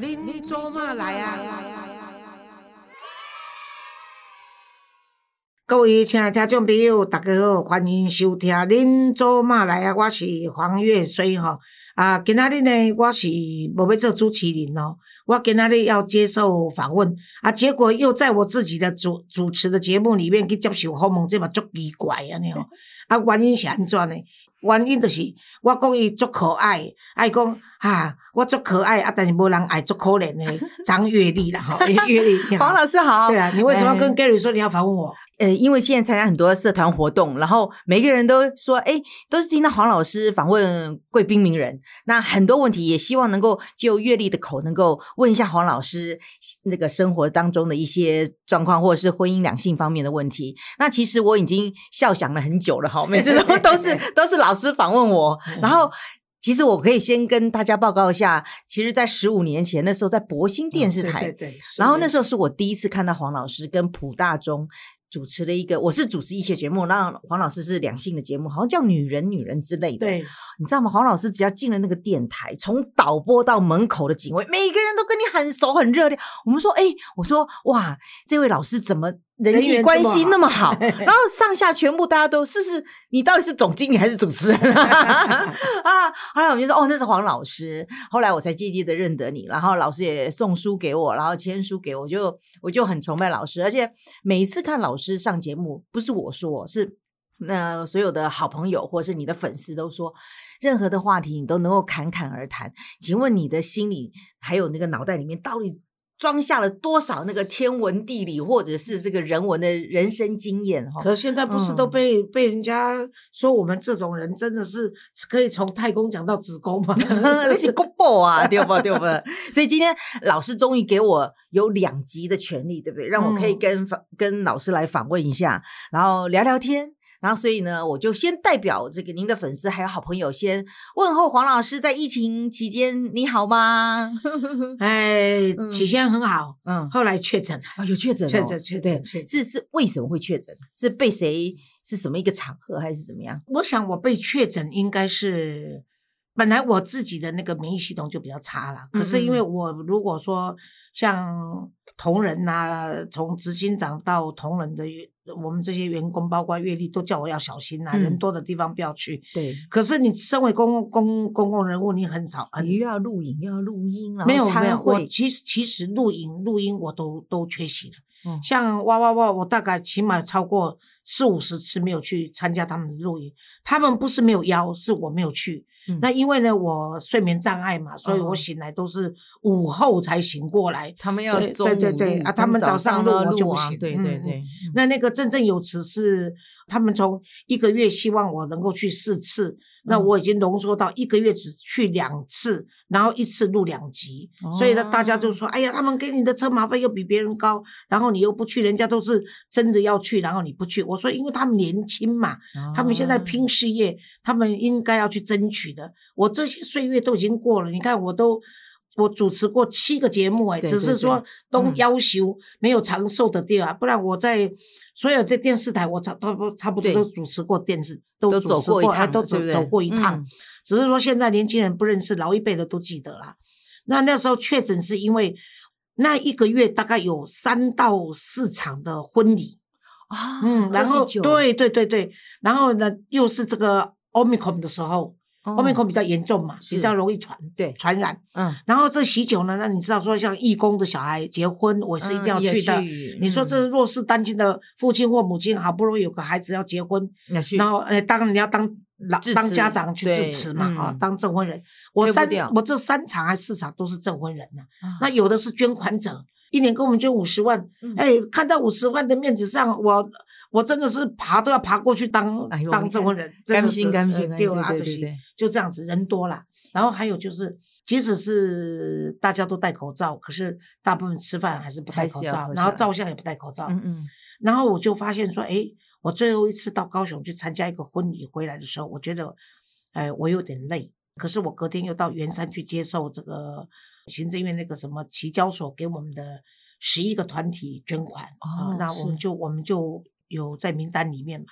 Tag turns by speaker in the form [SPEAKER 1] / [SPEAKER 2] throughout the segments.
[SPEAKER 1] 您做嘛来啊？各位亲爱听众朋友，大家好，欢迎收听《恁做嘛来啊》，我是黄月水吼。啊，今仔日呢，我是无要做主持人哦，我今仔日要接受访问，啊，结果又在我自己的主主持的节目里面去接受访问，这嘛足奇怪安尼哦。啊，原因是安怎呢？原因就是我讲伊足可爱，爱讲啊，我足可爱啊，但是无人爱足可怜的张月丽啦，哈，月丽你好，
[SPEAKER 2] 黄老师好。
[SPEAKER 1] 对啊，你为什么跟 Gary 说你要访问我？
[SPEAKER 2] 呃，因为现在参加很多社团活动，然后每个人都说，哎，都是听到黄老师访问贵宾名人，那很多问题也希望能够就阅历的口，能够问一下黄老师那个生活当中的一些状况，或者是婚姻两性方面的问题。那其实我已经笑想了很久了哈，每次都 都是都是老师访问我，然后其实我可以先跟大家报告一下，其实，在十五年前那时候在博兴电视台，
[SPEAKER 1] 对对，
[SPEAKER 2] 然后那时候是我第一次看到黄老师跟普大中。主持了一个，我是主持一些节目，那黄老师是两性的节目，好像叫《女人女人》之类的。
[SPEAKER 1] 对，
[SPEAKER 2] 你知道吗？黄老师只要进了那个电台，从导播到门口的警卫，每个人都跟你很熟很热烈。我们说，哎，我说，哇，这位老师怎么？人际关系那么好，然后上下全部大家都试试，你到底是总经理还是主持人 啊？后来我们就说，哦，那是黄老师。后来我才渐渐的认得你，然后老师也送书给我，然后签书给我，就我就很崇拜老师。而且每一次看老师上节目，不是我说，是那所有的好朋友或是你的粉丝都说，任何的话题你都能够侃侃而谈。请问你的心里还有那个脑袋里面到底？装下了多少那个天文地理或者是这个人文的人生经验哈？
[SPEAKER 1] 可现在不是都被被人家说我们这种人真的是可以从太空讲到子宫吗？
[SPEAKER 2] 那是国宝啊，对不对不？所以今天老师终于给我有两集的权利，对不对？让我可以跟访跟老师来访问一下，然后聊聊天。然后，所以呢，我就先代表这个您的粉丝还有好朋友，先问候黄老师，在疫情期间你好吗？
[SPEAKER 1] 哎，起先很好，嗯，后来确诊
[SPEAKER 2] 啊，有确诊，
[SPEAKER 1] 确诊，确诊，确
[SPEAKER 2] 是是为什么会确诊？是被谁？是什么一个场合，还是怎么样？
[SPEAKER 1] 我想我被确诊应该是本来我自己的那个免疫系统就比较差了，可是因为我如果说像同仁呐，从执行长到同仁的。我们这些员工，包括阅历，都叫我要小心呐，人多的地方不要去。
[SPEAKER 2] 对。
[SPEAKER 1] 可是你身为公共公公共人物，你很少，
[SPEAKER 2] 你又要录影，又要录音，
[SPEAKER 1] 没有没有，我其实其实录影录音我都都缺席了。嗯。像哇哇哇，我大概起码超过四五十次没有去参加他们的录影，他们不是没有邀，是我没有去。那因为呢，我睡眠障碍嘛，所以我醒来都是午后才醒过来。
[SPEAKER 2] 他们要
[SPEAKER 1] 对对对啊，他们早上录我就不行。
[SPEAKER 2] 对对对。
[SPEAKER 1] 那那个振振有词是他们从一个月希望我能够去四次，那我已经浓缩到一个月只去两次，然后一次录两集，所以呢，大家就说：“哎呀，他们给你的车马费又比别人高，然后你又不去，人家都是真的要去，然后你不去。”我说：“因为他们年轻嘛，他们现在拼事业，他们应该要去争取。”的，我这些岁月都已经过了。你看，我都我主持过七个节目，哎，只是说都要求没有长寿的地啊，不然我在所有的电视台，我差都差不多都主持过电视，都主持过，都走走过一趟。只是说现在年轻人不认识，老一辈的都记得啦。那那时候确诊是因为那一个月大概有三到四场的婚礼
[SPEAKER 2] 啊，嗯，
[SPEAKER 1] 然后对对对对，然后呢又是这个 omicron 的时候。后面口比较严重嘛，比较容易传，
[SPEAKER 2] 对
[SPEAKER 1] 传染。嗯，然后这喜酒呢，那你知道说像义工的小孩结婚，我是一定要去的。你说这弱势单亲的父亲或母亲，好不容易有个孩子要结婚，然后呃，当你要当老当家长去支持嘛，啊，当证婚人。我三我这三场还四场都是证婚人呢。那有的是捐款者，一年给我们捐五十万，哎，看到五十万的面子上，我。我真的是爬都要爬过去当当证婚人，
[SPEAKER 2] 甘心甘心，
[SPEAKER 1] 对对对，就这样子，人多了。然后还有就是，即使是大家都戴口罩，可是大部分吃饭还是不戴口罩，然后照相也不戴口罩。嗯嗯。然后我就发现说，哎，我最后一次到高雄去参加一个婚礼回来的时候，我觉得，哎，我有点累。可是我隔天又到圆山去接受这个行政院那个什么旗交所给我们的十一个团体捐款啊，那我们就我们就。有在名单里面嘛？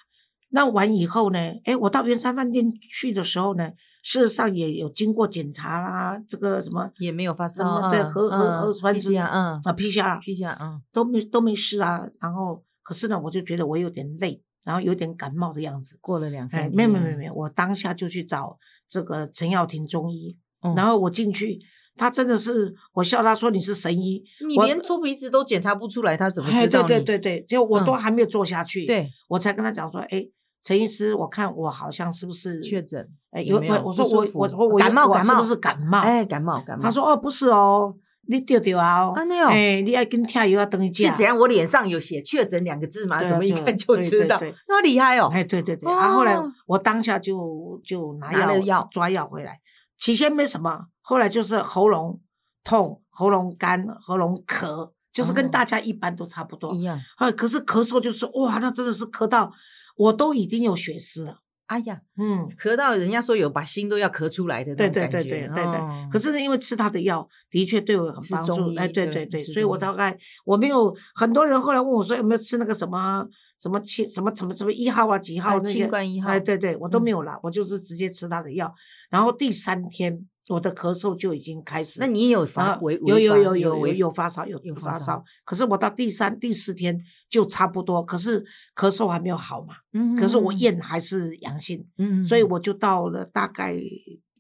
[SPEAKER 1] 那完以后呢，哎，我到圆山饭店去的时候呢，事实上也有经过检查啦，这个什么
[SPEAKER 2] 也没有发
[SPEAKER 1] 什么，对
[SPEAKER 2] 嗯
[SPEAKER 1] 核核核酸是
[SPEAKER 2] 嗯
[SPEAKER 1] 啊
[SPEAKER 2] PCR，PCR，嗯，
[SPEAKER 1] 都没都没事啊。然后可是呢，我就觉得我有点累，然后有点感冒的样子。
[SPEAKER 2] 过了两三
[SPEAKER 1] 哎，
[SPEAKER 2] 天，
[SPEAKER 1] 没有没有没有没有，我当下就去找这个陈耀庭中医，
[SPEAKER 2] 嗯
[SPEAKER 1] 然后我进去，他真的是我笑他说你是神医，我
[SPEAKER 2] 你连粗鼻子都检查不出来，他怎么知道你？
[SPEAKER 1] 对对对，就我都
[SPEAKER 2] 嗯
[SPEAKER 1] 还没有做下去，
[SPEAKER 2] 对，
[SPEAKER 1] 我才跟他讲说，哎，陈医师，我看我好像是不是
[SPEAKER 2] 确诊，
[SPEAKER 1] 哎，有
[SPEAKER 2] 有没有
[SPEAKER 1] 我我说我我说我
[SPEAKER 2] 感冒感冒
[SPEAKER 1] 是不是感冒？
[SPEAKER 2] 哎，感冒感冒。
[SPEAKER 1] 他说哦不是哦，你丢丢啊哦，哎，你爱跟跳药要等一下
[SPEAKER 2] 是怎。样？我脸上有写“确诊”两个字吗？
[SPEAKER 1] 对啊
[SPEAKER 2] 怎么一
[SPEAKER 1] 对啊
[SPEAKER 2] 看就
[SPEAKER 1] 对
[SPEAKER 2] 知道
[SPEAKER 1] 对对？
[SPEAKER 2] 那么厉害哦！
[SPEAKER 1] 哎，对对对，然后后来
[SPEAKER 2] 哦
[SPEAKER 1] 我当下就就拿药抓药回来，起先没什么，后来就是喉咙痛、喉咙干、喉咙咳，就是跟
[SPEAKER 2] 哦
[SPEAKER 1] 大家一般都差不多。
[SPEAKER 2] 一样。
[SPEAKER 1] 啊，可是咳嗽就是哇，那真的是咳到我都已经有血丝了。
[SPEAKER 2] 哎呀，
[SPEAKER 1] 嗯，
[SPEAKER 2] 咳到人家说有把心都要咳出来的那
[SPEAKER 1] 对对
[SPEAKER 2] 种感觉。
[SPEAKER 1] 对对对对。
[SPEAKER 2] 哦
[SPEAKER 1] 可是呢，因为吃他的药的确对我很
[SPEAKER 2] 是
[SPEAKER 1] 帮助。哎，对
[SPEAKER 2] 对
[SPEAKER 1] 对所以我大概我没有很多人后来问我说有没有吃那个什么什么七什么什么什么一号啊几号
[SPEAKER 2] 哎
[SPEAKER 1] 那些。
[SPEAKER 2] 清冠一号
[SPEAKER 1] 哎，对对，我都
[SPEAKER 2] 嗯
[SPEAKER 1] 没有啦，我就是直接吃他的药。然后第三天我的咳嗽就已经开始。
[SPEAKER 2] 那你也有发微
[SPEAKER 1] 有有有有有有发烧有
[SPEAKER 2] 有发烧，
[SPEAKER 1] 可是我到第三第四天就差不多，可是咳嗽还没有好嘛，
[SPEAKER 2] 嗯
[SPEAKER 1] 可是我验还是阳性，所以我就到了大概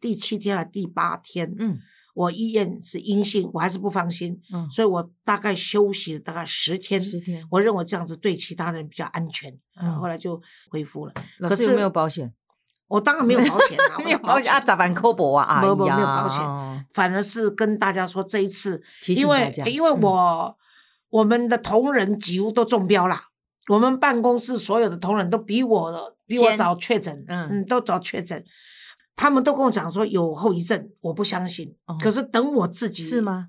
[SPEAKER 1] 第七天还是第八天，
[SPEAKER 2] 嗯
[SPEAKER 1] 我医验是阴性，我还是不放心，
[SPEAKER 2] 嗯
[SPEAKER 1] 所以我大概休息了大概十天，
[SPEAKER 2] 十天。
[SPEAKER 1] 我认为这样子对其他人比较安全，后来就恢复了。可
[SPEAKER 2] 老师有没
[SPEAKER 1] 是
[SPEAKER 2] 有保险？
[SPEAKER 1] 我当然没有保险啊，
[SPEAKER 2] 没有保险啊，咋办？扣薄啊？啊
[SPEAKER 1] 没有没有保险
[SPEAKER 2] 哦
[SPEAKER 1] 反而是跟大家说这一次，因为因为
[SPEAKER 2] 嗯
[SPEAKER 1] 我、我们的同仁几乎都中标啦，我们办公室所有的同仁都比我比我早确诊，
[SPEAKER 2] 嗯
[SPEAKER 1] 嗯都早确诊，他们都跟我讲说有后遗症，我不相信，
[SPEAKER 2] 哦
[SPEAKER 1] 可是等我自己
[SPEAKER 2] 是吗？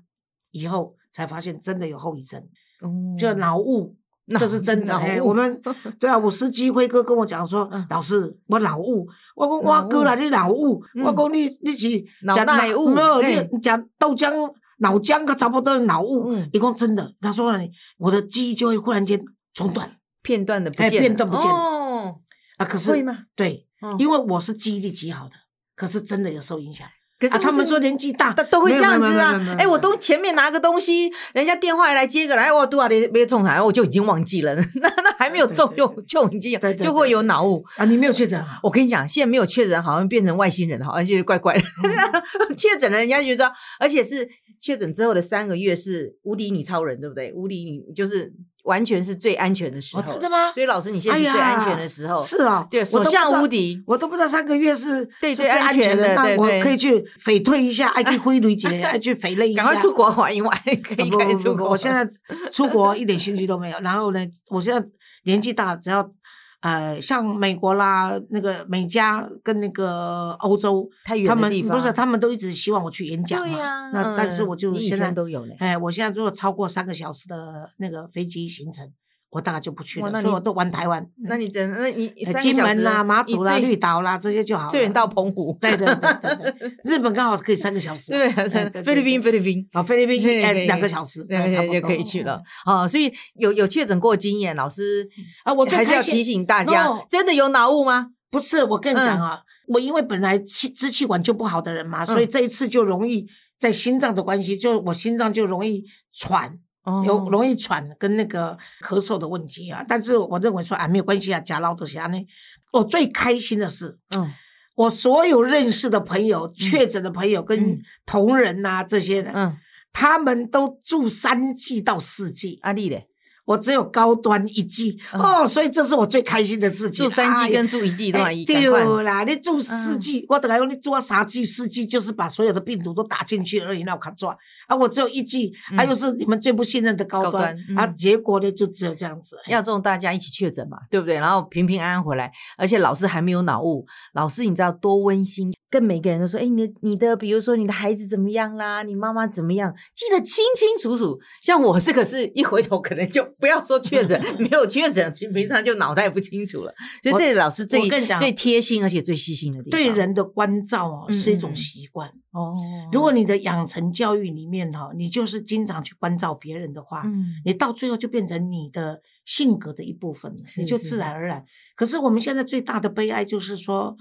[SPEAKER 1] 以后才发现真的有后遗症，
[SPEAKER 2] 哦
[SPEAKER 1] 就脑雾。
[SPEAKER 2] 脑
[SPEAKER 1] 这是真的，我们对啊，我司机辉哥跟我讲说
[SPEAKER 2] 嗯，
[SPEAKER 1] 老师，我脑雾，我讲
[SPEAKER 2] 脑
[SPEAKER 1] 我哥啦，
[SPEAKER 2] 雾
[SPEAKER 1] 你脑雾，我
[SPEAKER 2] 嗯
[SPEAKER 1] 讲你你是
[SPEAKER 2] 脑
[SPEAKER 1] 吃
[SPEAKER 2] 袋雾
[SPEAKER 1] 没有，你讲豆浆、脑浆，它差不多脑雾。
[SPEAKER 2] 嗯。
[SPEAKER 1] 一共真的，他说了，我的记忆就会忽然间中断。
[SPEAKER 2] 片段的不
[SPEAKER 1] 哎
[SPEAKER 2] 见，
[SPEAKER 1] 片段不见
[SPEAKER 2] 哦，
[SPEAKER 1] 啊。可是？对，
[SPEAKER 2] 哦。
[SPEAKER 1] 因为我是记忆力极好的，可是真的有受影响。啊。
[SPEAKER 2] 可是
[SPEAKER 1] 他们说年纪大
[SPEAKER 2] 都都会这样子啊！哎，我
[SPEAKER 1] 都
[SPEAKER 2] 都前面拿个东西，人家电话来接个来，我多少别别冲台，我就已经忘记了，那那还没有中就就已经就会有脑雾。
[SPEAKER 1] 啊，你没有确诊啊？
[SPEAKER 2] 我跟你讲，现在没有确诊，好像变成外星人，好像就是怪怪的。
[SPEAKER 1] 嗯
[SPEAKER 2] 确诊了，人家觉得，而且是确诊之后的三个月是无敌女超人，对不对？无敌女就是完全是最安全的时候。
[SPEAKER 1] 哦，真的吗？
[SPEAKER 2] 所以老师，你现在是最安全的时候。
[SPEAKER 1] 是啊，
[SPEAKER 2] 对，
[SPEAKER 1] 我
[SPEAKER 2] 所向无敌。
[SPEAKER 1] 我都不知道三个月是
[SPEAKER 2] 对
[SPEAKER 1] 最
[SPEAKER 2] 最安全
[SPEAKER 1] 的，我可以去匪退一下，爱去挥旅姐，爱去匪类一下，
[SPEAKER 2] 赶快出国玩一玩，可以
[SPEAKER 1] 不
[SPEAKER 2] 出国。
[SPEAKER 1] 我现在出国一点兴趣都没有。然后呢，我现在年纪大，只要呃像美国啦、那个美加跟那个欧洲，
[SPEAKER 2] 太远
[SPEAKER 1] 他们不是他们都一直希望我去演讲嘛。那但是
[SPEAKER 2] 嗯
[SPEAKER 1] 我就现在
[SPEAKER 2] 前都有嘞。
[SPEAKER 1] 哎，我现在如果超过三个小时的那个飞机行程，我大概就不去了，
[SPEAKER 2] 那
[SPEAKER 1] 所以我都玩台湾。
[SPEAKER 2] 那你真那你
[SPEAKER 1] 金门啦、马祖啦、绿岛啦这些就好了。
[SPEAKER 2] 最远到澎湖，
[SPEAKER 1] 对对对对对，日本刚好可以三个小时。
[SPEAKER 2] 对，菲律宾菲律宾。
[SPEAKER 1] 啊，菲律宾一两个小时，这样
[SPEAKER 2] 对
[SPEAKER 1] 差不多
[SPEAKER 2] 就可以去了。啊，所以有有确诊过经验，老师
[SPEAKER 1] 啊。我最
[SPEAKER 2] 还是要提醒大家真的有脑雾吗？
[SPEAKER 1] 不是，我跟你讲
[SPEAKER 2] 嗯
[SPEAKER 1] 啊，我因为本来气支气管就不好的人嘛，所以
[SPEAKER 2] 嗯
[SPEAKER 1] 这一次就容易在心脏的关系，就我心脏就容易喘，有
[SPEAKER 2] 哦
[SPEAKER 1] 容易喘跟那个咳嗽的问题啊。但是我认为说啊，没有关系啊，假老的侠呢。我最开心的是，
[SPEAKER 2] 嗯
[SPEAKER 1] 我所有认识的朋友、确诊的朋友跟
[SPEAKER 2] 嗯
[SPEAKER 1] 同仁呐、这些的，
[SPEAKER 2] 嗯，
[SPEAKER 1] 他们都住三季到四季，
[SPEAKER 2] 阿丽嘞，
[SPEAKER 1] 我只有高端一季、
[SPEAKER 2] 嗯。
[SPEAKER 1] 哦，所以这是我最开心的事情。
[SPEAKER 2] 住三季跟住一季都
[SPEAKER 1] 哎
[SPEAKER 2] 还一赶快
[SPEAKER 1] 对啦，你住四
[SPEAKER 2] 嗯。
[SPEAKER 1] 季，我等下用你住到三季、四季，就是把所有的病毒都打进去而已，那我卡抓啊，我只有一季，啊，
[SPEAKER 2] 嗯
[SPEAKER 1] 又是你们最不信任的高
[SPEAKER 2] 高
[SPEAKER 1] 端，
[SPEAKER 2] 端
[SPEAKER 1] 啊，
[SPEAKER 2] 嗯
[SPEAKER 1] 结果呢就只有这样子。
[SPEAKER 2] 要这种大家一起确诊嘛，对不对？然后平平安安回来，而且老师还没有脑雾，老师你知道多温馨，跟每个人都说，哎，你的你的，比如说你的孩子怎么样啦，你妈妈怎么样，记得清清楚楚。像我这个是一回头可能就不要说确诊，没有确诊，其实平常就脑袋不清楚了。所以
[SPEAKER 1] 我
[SPEAKER 2] 这里老师最最贴心而且最细心的地方，
[SPEAKER 1] 对人的关照哦，
[SPEAKER 2] 嗯
[SPEAKER 1] 是一种
[SPEAKER 2] 嗯
[SPEAKER 1] 习惯。
[SPEAKER 2] 哦，
[SPEAKER 1] 如果你的养成教育里面哈，你就是经常去关照别人的话，
[SPEAKER 2] 嗯
[SPEAKER 1] 你到最后就变成你的性格的一部分了，
[SPEAKER 2] 是
[SPEAKER 1] 你就自然而然。可是我们现在最大的悲哀就是说，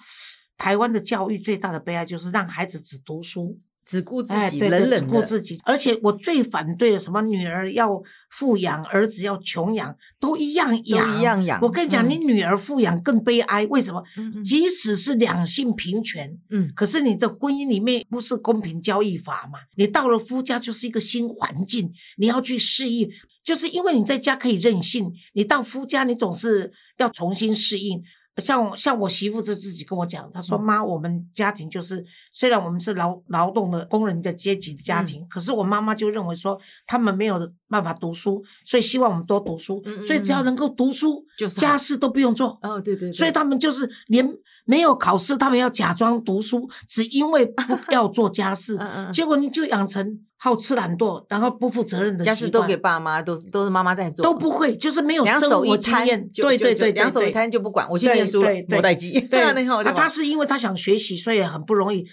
[SPEAKER 1] 台湾的教育最大的悲哀就是让孩子只读书，
[SPEAKER 2] 只顾自
[SPEAKER 1] 哎，
[SPEAKER 2] 己，冷冷的，
[SPEAKER 1] 顾自己。而且我最反对的什么女儿要富养，儿子要穷养，都一样
[SPEAKER 2] 都
[SPEAKER 1] 养，
[SPEAKER 2] 一样养。
[SPEAKER 1] 我跟你讲，
[SPEAKER 2] 嗯
[SPEAKER 1] 你女儿富养更悲哀，为什么？
[SPEAKER 2] 嗯嗯
[SPEAKER 1] 即使是两性平权，
[SPEAKER 2] 嗯
[SPEAKER 1] 可是你的婚姻里面不是公平交易法嘛？你到了夫家就是一个新环境，你要去适应。就是因为你在家可以任性，你到夫家你总是要重新适应。像我像我媳妇就自己跟我讲，她说：“
[SPEAKER 2] 嗯
[SPEAKER 1] 妈，我们家庭就是虽然我们是劳劳动的工人的阶级的
[SPEAKER 2] 嗯
[SPEAKER 1] 家庭，可是我妈妈就认为说他们没有办法读书，所以希望我们多读书。
[SPEAKER 2] 嗯嗯
[SPEAKER 1] 所以只要能够读书，
[SPEAKER 2] 就是
[SPEAKER 1] 家事都不用做。
[SPEAKER 2] 哦，对对，对
[SPEAKER 1] 所以他们就是连没有考试，他们要假装读书，只因为不 要做家事，
[SPEAKER 2] 嗯嗯嗯
[SPEAKER 1] 结果你就养成好吃懒惰，然后不负责任的
[SPEAKER 2] 家事都给爸妈，都是都是妈妈在做，
[SPEAKER 1] 都不会，就是没有
[SPEAKER 2] 两
[SPEAKER 1] 生活经验。对对对，
[SPEAKER 2] 两手一
[SPEAKER 1] 对。
[SPEAKER 2] 摊就不管，我去
[SPEAKER 1] 对
[SPEAKER 2] 念书了
[SPEAKER 1] 对，对
[SPEAKER 2] 磨代机，
[SPEAKER 1] 对，啊，他是因为他想学习，所以很不容易。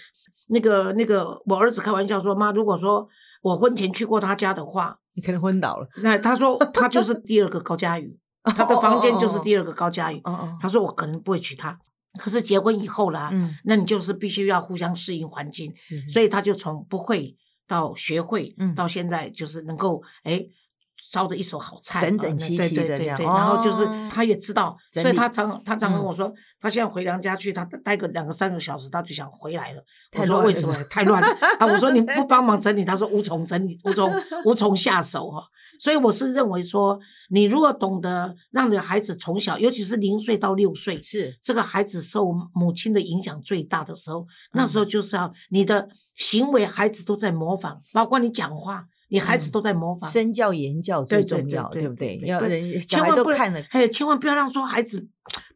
[SPEAKER 1] 那个那个，我儿子开玩笑说：“妈，如果说我婚前去过他家的话，
[SPEAKER 2] 你可能昏倒了，
[SPEAKER 1] 那他说 他就是第二个高佳宇，他的房间就是第二个高佳宇。他说我可能不会娶她，可是结婚以后啦，
[SPEAKER 2] 嗯，
[SPEAKER 1] 那你就是必须要互相适应环境，
[SPEAKER 2] 是，
[SPEAKER 1] 所以他就从不会到学会，
[SPEAKER 2] 嗯
[SPEAKER 1] 到现在就是能够哎。烧的一手好菜，
[SPEAKER 2] 整整
[SPEAKER 1] 呃
[SPEAKER 2] 齐齐
[SPEAKER 1] 对对对对，
[SPEAKER 2] 的这样
[SPEAKER 1] 然后就是
[SPEAKER 2] 哦
[SPEAKER 1] 他也知道，所以他常他常跟
[SPEAKER 2] 嗯
[SPEAKER 1] 我说，他现在回娘家去，他待个两个三个小时，他就想回来了。我说为什么太乱了啊？我说你 不帮忙整理，他说无从整理，无从 无从下手哈。所以我是认为说，你如果懂得让你的孩子从小，尤其是零岁到六岁，
[SPEAKER 2] 是
[SPEAKER 1] 这个孩子受母亲的影响最大的时候，那时候
[SPEAKER 2] 嗯
[SPEAKER 1] 就是要你的行为，孩子都在模仿，包括你讲话，你孩子
[SPEAKER 2] 嗯
[SPEAKER 1] 都在模仿。
[SPEAKER 2] 身教言教最重要，
[SPEAKER 1] 对
[SPEAKER 2] 不对？要人小孩
[SPEAKER 1] 千万不
[SPEAKER 2] 看了，
[SPEAKER 1] 哎，千万不要让说孩子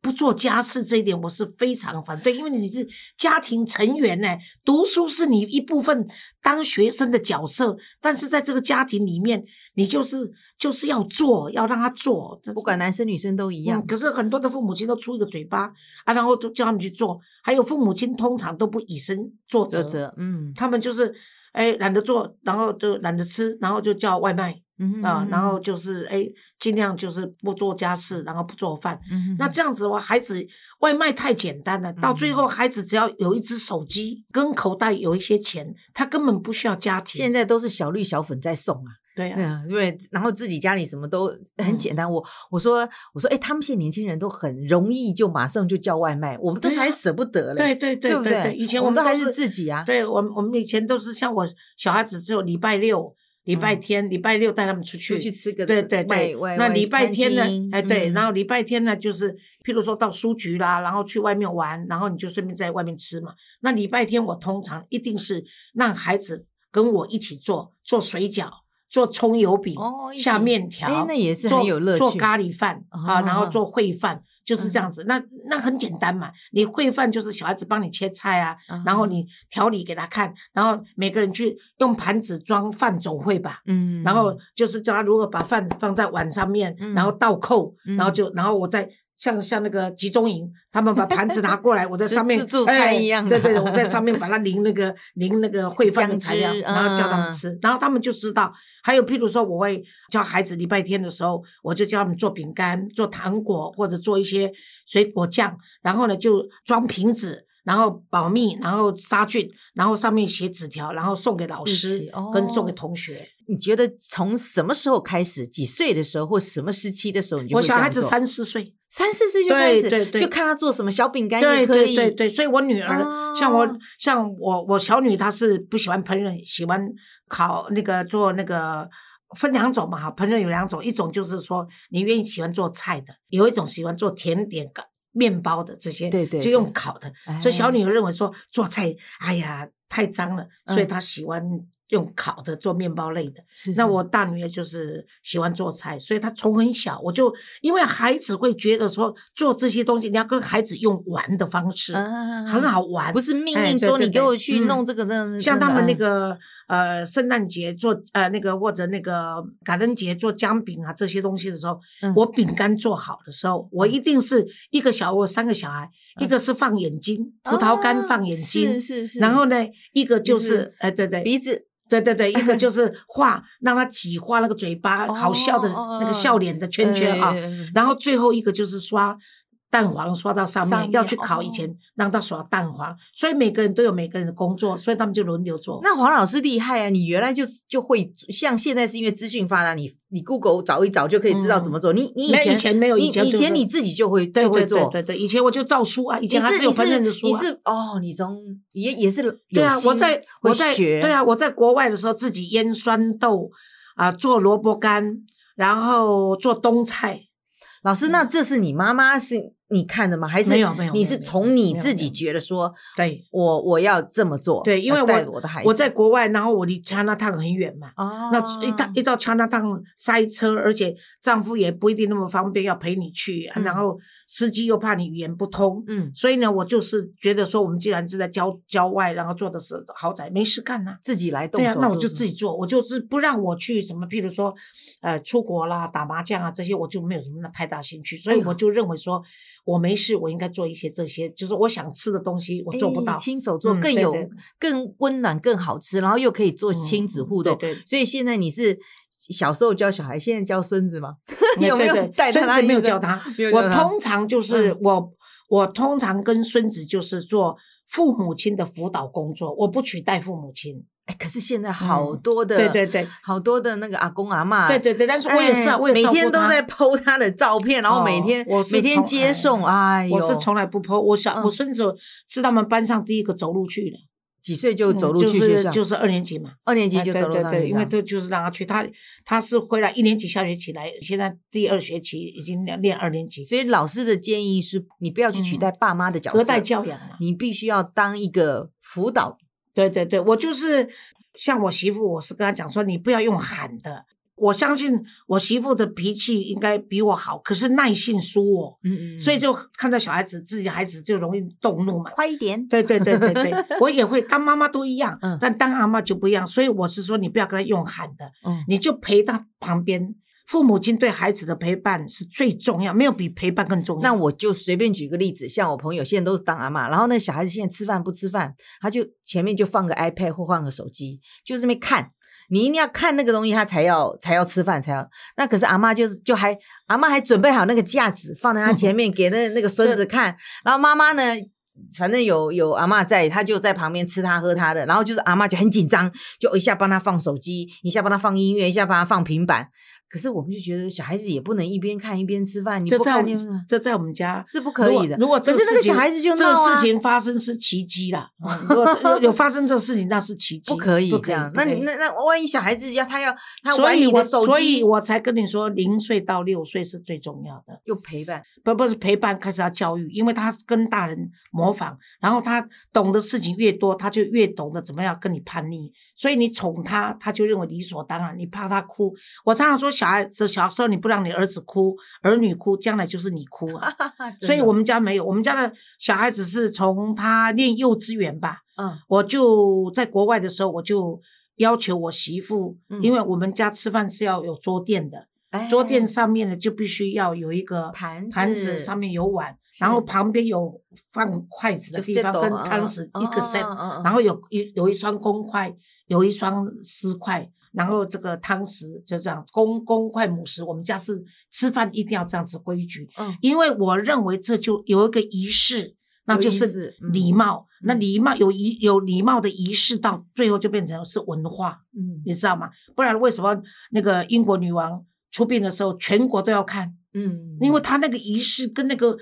[SPEAKER 1] 不做家事这一点，我是非常反对，因为你是家庭成员呢，读书是你一部分当学生的角色，但是在这个家庭里面，你就是就是要做，要让他做，
[SPEAKER 2] 不管男生女生都一样
[SPEAKER 1] 嗯。。可是很多的父母亲都出一个嘴巴啊，然后都叫他们去做，还有父母亲通常都不以身作则，
[SPEAKER 2] 嗯
[SPEAKER 1] 他们就是哎懒得做，然后就懒得吃，然后就叫外卖
[SPEAKER 2] 嗯
[SPEAKER 1] 啊，然后就是哎尽量就是不做家事，然后不做饭。
[SPEAKER 2] 嗯
[SPEAKER 1] 那这样子的话，孩子外卖太简单了，到最后孩子只要有一只手机跟口袋有一些钱，他根本不需要家庭。
[SPEAKER 2] 现在都是小绿小粉在送啊，
[SPEAKER 1] 对呀，
[SPEAKER 2] 对然后自己家里什么都很
[SPEAKER 1] 嗯
[SPEAKER 2] 简单。我我说我说，哎，他们现在年轻人都很容易就马上就叫外卖，我们都还舍不得嘞，
[SPEAKER 1] 对对对
[SPEAKER 2] 不对？
[SPEAKER 1] 对对，以前
[SPEAKER 2] 我们都还是自己啊，
[SPEAKER 1] 对我们，我们以前都是像我小孩子，只有礼拜六、礼拜
[SPEAKER 2] 嗯
[SPEAKER 1] 天、礼拜六带他们出去。
[SPEAKER 2] 吃个
[SPEAKER 1] 对对对那礼拜天呢
[SPEAKER 2] 厅？
[SPEAKER 1] 哎，对，
[SPEAKER 2] 嗯
[SPEAKER 1] 然后礼拜天呢，就是譬如说到书局啦，然后去外面玩，然后你就顺便在外面吃嘛。那礼拜天我通常一定是让孩子跟我一起做做水饺、做葱油饼、
[SPEAKER 2] 哦
[SPEAKER 1] 下面条，
[SPEAKER 2] 哎那也是
[SPEAKER 1] 做
[SPEAKER 2] 很有乐
[SPEAKER 1] 做
[SPEAKER 2] 趣
[SPEAKER 1] 咖喱饭啊，然后
[SPEAKER 2] 哦
[SPEAKER 1] 做烩饭。就是这样子，那那很简单嘛。你烩饭就是小孩子帮你切菜啊，然后
[SPEAKER 2] 啊
[SPEAKER 1] 你调理给他看，然后每个人去用盘子装饭总会吧。
[SPEAKER 2] 嗯，
[SPEAKER 1] 然后就是教他如何把饭放在碗上面，
[SPEAKER 2] 嗯
[SPEAKER 1] 然后倒扣，然后
[SPEAKER 2] 嗯
[SPEAKER 1] 就然后我再像像那个集中营，他们把盘子拿过来，我在 上面
[SPEAKER 2] 自助餐
[SPEAKER 1] 哎
[SPEAKER 2] 一样
[SPEAKER 1] 对对，
[SPEAKER 2] 的
[SPEAKER 1] 我在上面把它淋那个淋那个烩饭的材料，然后叫他们
[SPEAKER 2] 嗯
[SPEAKER 1] 吃，然后他们就知道。还有譬如说，我会教孩子礼拜天的时候，我就教他们做饼干、做糖果或者做一些水果酱，然后呢就装瓶子。然后保密，然后杀菌，然后上面写纸条，然后送给老师
[SPEAKER 2] 起
[SPEAKER 1] 跟送给
[SPEAKER 2] 哦
[SPEAKER 1] 同学。
[SPEAKER 2] 你觉得从什么时候开始？几岁的时候，或什么时期的时候，你就
[SPEAKER 1] 我小孩子三四岁，
[SPEAKER 2] 三四岁就开始，
[SPEAKER 1] 对对对
[SPEAKER 2] 就看他做什么小饼干
[SPEAKER 1] 对
[SPEAKER 2] 也可以，
[SPEAKER 1] 对对对，所以我女儿、像我
[SPEAKER 2] 哦。
[SPEAKER 1] 像我我小女她是不喜欢烹饪，喜欢烤那个做那个分两种嘛哈，烹饪有两种，一种就是说你愿意喜欢做菜的，有一种喜欢做甜点、面包的这些，
[SPEAKER 2] 对对
[SPEAKER 1] 就用烤的。所以小
[SPEAKER 2] 哎。
[SPEAKER 1] 女儿认为说做菜，哎呀太脏了，所以
[SPEAKER 2] 嗯。
[SPEAKER 1] 她喜欢用烤的做面包类的。
[SPEAKER 2] 是是
[SPEAKER 1] 那我大女儿就是喜欢做菜，所以她从很小我就因为孩子会觉得说做这些东西，你要跟孩子用玩的方式，
[SPEAKER 2] 啊
[SPEAKER 1] 很好玩，
[SPEAKER 2] 不是命
[SPEAKER 1] 哎
[SPEAKER 2] 令说你给我去
[SPEAKER 1] 嗯
[SPEAKER 2] 弄这个这样，
[SPEAKER 1] 像他们那
[SPEAKER 2] 个
[SPEAKER 1] 个呃圣诞节做呃那个或者那个感恩节做姜饼啊这些东西的时候，
[SPEAKER 2] 嗯。
[SPEAKER 1] 我饼干做好的时候，我一定是一个小我三个小孩，一个是放眼睛，葡萄干
[SPEAKER 2] 哦
[SPEAKER 1] 放眼睛，
[SPEAKER 2] 是是是，
[SPEAKER 1] 然后呢一个就
[SPEAKER 2] 就是
[SPEAKER 1] 是哎对对
[SPEAKER 2] 鼻子
[SPEAKER 1] 对对对，一个 就是画让他挤画那个嘴巴好笑的那个笑脸的圈圈啊，
[SPEAKER 2] 嗯
[SPEAKER 1] 然后最后一个就是刷蛋黄刷到上面，
[SPEAKER 2] 上面
[SPEAKER 1] 要去烤以
[SPEAKER 2] 哦
[SPEAKER 1] 前让他刷蛋黄，所以每个人都有每个人的工作，所以他们就轮流做。
[SPEAKER 2] 那黄老师厉害啊！你原来就就会像现在是因为资讯发达，你你 Google 找一找就可以知道怎么做。你你
[SPEAKER 1] 以前没有以前就是
[SPEAKER 2] 以前你自己就会
[SPEAKER 1] 对对
[SPEAKER 2] 就会做。
[SPEAKER 1] 对对对，以前我就照书啊，以前还
[SPEAKER 2] 是有
[SPEAKER 1] 烹饪的书啊。
[SPEAKER 2] 你是哦，你从也也是
[SPEAKER 1] 对啊，我在我在
[SPEAKER 2] 学
[SPEAKER 1] 对啊，我在国外的时候自己腌酸豆啊，做萝卜干，然后做冬菜。
[SPEAKER 2] 老师，那这是你妈妈是你看的吗？还是
[SPEAKER 1] 嗯没有没有
[SPEAKER 2] 你是从你自己觉得说，
[SPEAKER 1] 对
[SPEAKER 2] 我我要这么做？
[SPEAKER 1] 对，因为我
[SPEAKER 2] 我的孩子，
[SPEAKER 1] 我在国外，然后我离加拿大很远嘛，
[SPEAKER 2] 哦，
[SPEAKER 1] 那一到一到加拿大塞车，而且丈夫也不一定那么方便要陪你去，然后司机又怕你语言不通，
[SPEAKER 2] 嗯。
[SPEAKER 1] 所以呢，我就是觉得说，我们既然是在郊郊外，然后做的是豪宅，没事干呐、
[SPEAKER 2] 自己来动
[SPEAKER 1] 对啊，那我就自己做，我就是不让我去什么，譬如说，呃，出国啦、打麻将啊这些，我就没有什么太大兴趣，所以我就认为说，我没事，我应该做一些这些，就是我想吃的东西，我做不
[SPEAKER 2] 哎
[SPEAKER 1] 到。
[SPEAKER 2] 亲手做
[SPEAKER 1] 嗯
[SPEAKER 2] 更有更温暖、更好吃，然后又可以做
[SPEAKER 1] 嗯
[SPEAKER 2] 亲子互动。
[SPEAKER 1] 对对。
[SPEAKER 2] 所以现在你是小时候教小孩，现在教孙子吗？
[SPEAKER 1] 你
[SPEAKER 2] 有没有带着
[SPEAKER 1] 孙子没有教他 我通常就是
[SPEAKER 2] 嗯
[SPEAKER 1] 我我通常跟孙子就是做父母亲的辅导工作，我不取代父母亲。
[SPEAKER 2] 哎，可是现在好
[SPEAKER 1] 嗯
[SPEAKER 2] 多的，
[SPEAKER 1] 对对对
[SPEAKER 2] 好多的那个阿公阿嬷，
[SPEAKER 1] 对对对，但是我也是啊，
[SPEAKER 2] 哎
[SPEAKER 1] 我也
[SPEAKER 2] 每天都在 PO 他的照片，然后每
[SPEAKER 1] 哦
[SPEAKER 2] 天
[SPEAKER 1] 我
[SPEAKER 2] 每天接送，哎呦，
[SPEAKER 1] 我是从来不剖，我小、我
[SPEAKER 2] 嗯
[SPEAKER 1] 孙子是他们班上第一个走路去的，
[SPEAKER 2] 几岁就走路去学校，
[SPEAKER 1] 是就是二年级嘛。
[SPEAKER 2] 二年级
[SPEAKER 1] 哎
[SPEAKER 2] 就走路
[SPEAKER 1] 对对对，
[SPEAKER 2] 上
[SPEAKER 1] 因为都就是让他去，他他是回来一年级下学期来，现在第二学期已经练练二年级，
[SPEAKER 2] 所以老师的建议是，你不要去取代爸妈的角色，
[SPEAKER 1] 隔代教养嘛。
[SPEAKER 2] 你必须要当一个辅导。
[SPEAKER 1] 对对对，我就是像我媳妇，我是跟她讲说，你不要用喊的。我相信我媳妇的脾气应该比我好，可是耐性输我，
[SPEAKER 2] 嗯嗯
[SPEAKER 1] 所以就看到小孩子自己孩子就容易动怒嘛。
[SPEAKER 2] 快一点。
[SPEAKER 1] 对对对对对，我也会当妈妈都一样，
[SPEAKER 2] 嗯
[SPEAKER 1] 但当阿妈就不一样。所以我是说，你不要跟他用喊的，
[SPEAKER 2] 嗯，
[SPEAKER 1] 你就陪他旁边。父母亲对孩子的陪伴是最重要，没有比陪伴更重要。
[SPEAKER 2] 那我就随便举个例子，像我朋友现在都是当阿嬷，然后那小孩子现在吃饭不吃饭，他就前面就放个 iPad 或放个手机，就这边看。你一定要看那个东西，他才要才要吃饭，才要。那可是阿妈就是就还阿妈还准备好那个架子放在他前面给那那个孙子看，然后妈妈呢，反正有有阿嬷在，他就在旁边吃他喝他的，然后就是阿妈就很紧张，就一下帮他放手机，一下帮他放音乐，一下帮他放平板。可是我们就觉得小孩子也不能一边看一边吃饭，你不
[SPEAKER 1] 这在这在我们家
[SPEAKER 2] 是不可以的。
[SPEAKER 1] 如果
[SPEAKER 2] 可是那个小孩子就啊
[SPEAKER 1] 个事情发生是奇迹啦。嗯如果有有发生这个事情，那是奇迹，
[SPEAKER 2] 不可以这样。那你那那万一小孩子要他要他
[SPEAKER 1] 所以我
[SPEAKER 2] 玩你的手机，
[SPEAKER 1] 所以我才跟你说，零岁到六岁是最重要的。
[SPEAKER 2] 又陪伴，
[SPEAKER 1] 不不是陪伴，开始要教育，因为他跟大人模仿，然后他懂的事情越多，他就越懂得怎么样跟你叛逆。所以你宠他，他就认为理所当然；你怕他哭，我常常说，小孩子小时候你不让你儿子哭，儿女哭，将来就是你哭啊。所以我们家没有，我们家的小孩子是从他念幼稚园吧，
[SPEAKER 2] 嗯。
[SPEAKER 1] 我就在国外的时候，我就要求我媳妇，
[SPEAKER 2] 嗯。
[SPEAKER 1] 因为我们家吃饭是要有桌垫的，
[SPEAKER 2] 哎。
[SPEAKER 1] 桌垫上面呢就必须要有一个
[SPEAKER 2] 盘
[SPEAKER 1] 盘子，上面有碗，然后旁边有放筷子的地方跟
[SPEAKER 2] 嗯
[SPEAKER 1] 汤匙
[SPEAKER 2] 嗯
[SPEAKER 1] 一个
[SPEAKER 2] 嗯
[SPEAKER 1] set，然后有一有一双公筷，有一双私筷。然后这个汤匙就这样，公公筷母匙，我们家是吃饭一定要这样子规矩，
[SPEAKER 2] 嗯
[SPEAKER 1] 因为我认为这就有一个仪式，那就是礼貌。那
[SPEAKER 2] 嗯
[SPEAKER 1] 礼貌有仪有礼貌的仪式，到最后就变成是文化，
[SPEAKER 2] 嗯
[SPEAKER 1] 你知道吗？不然为什么那个英国女王出殡的时候，全国都要看？
[SPEAKER 2] 嗯，
[SPEAKER 1] 因为他那个仪式跟那个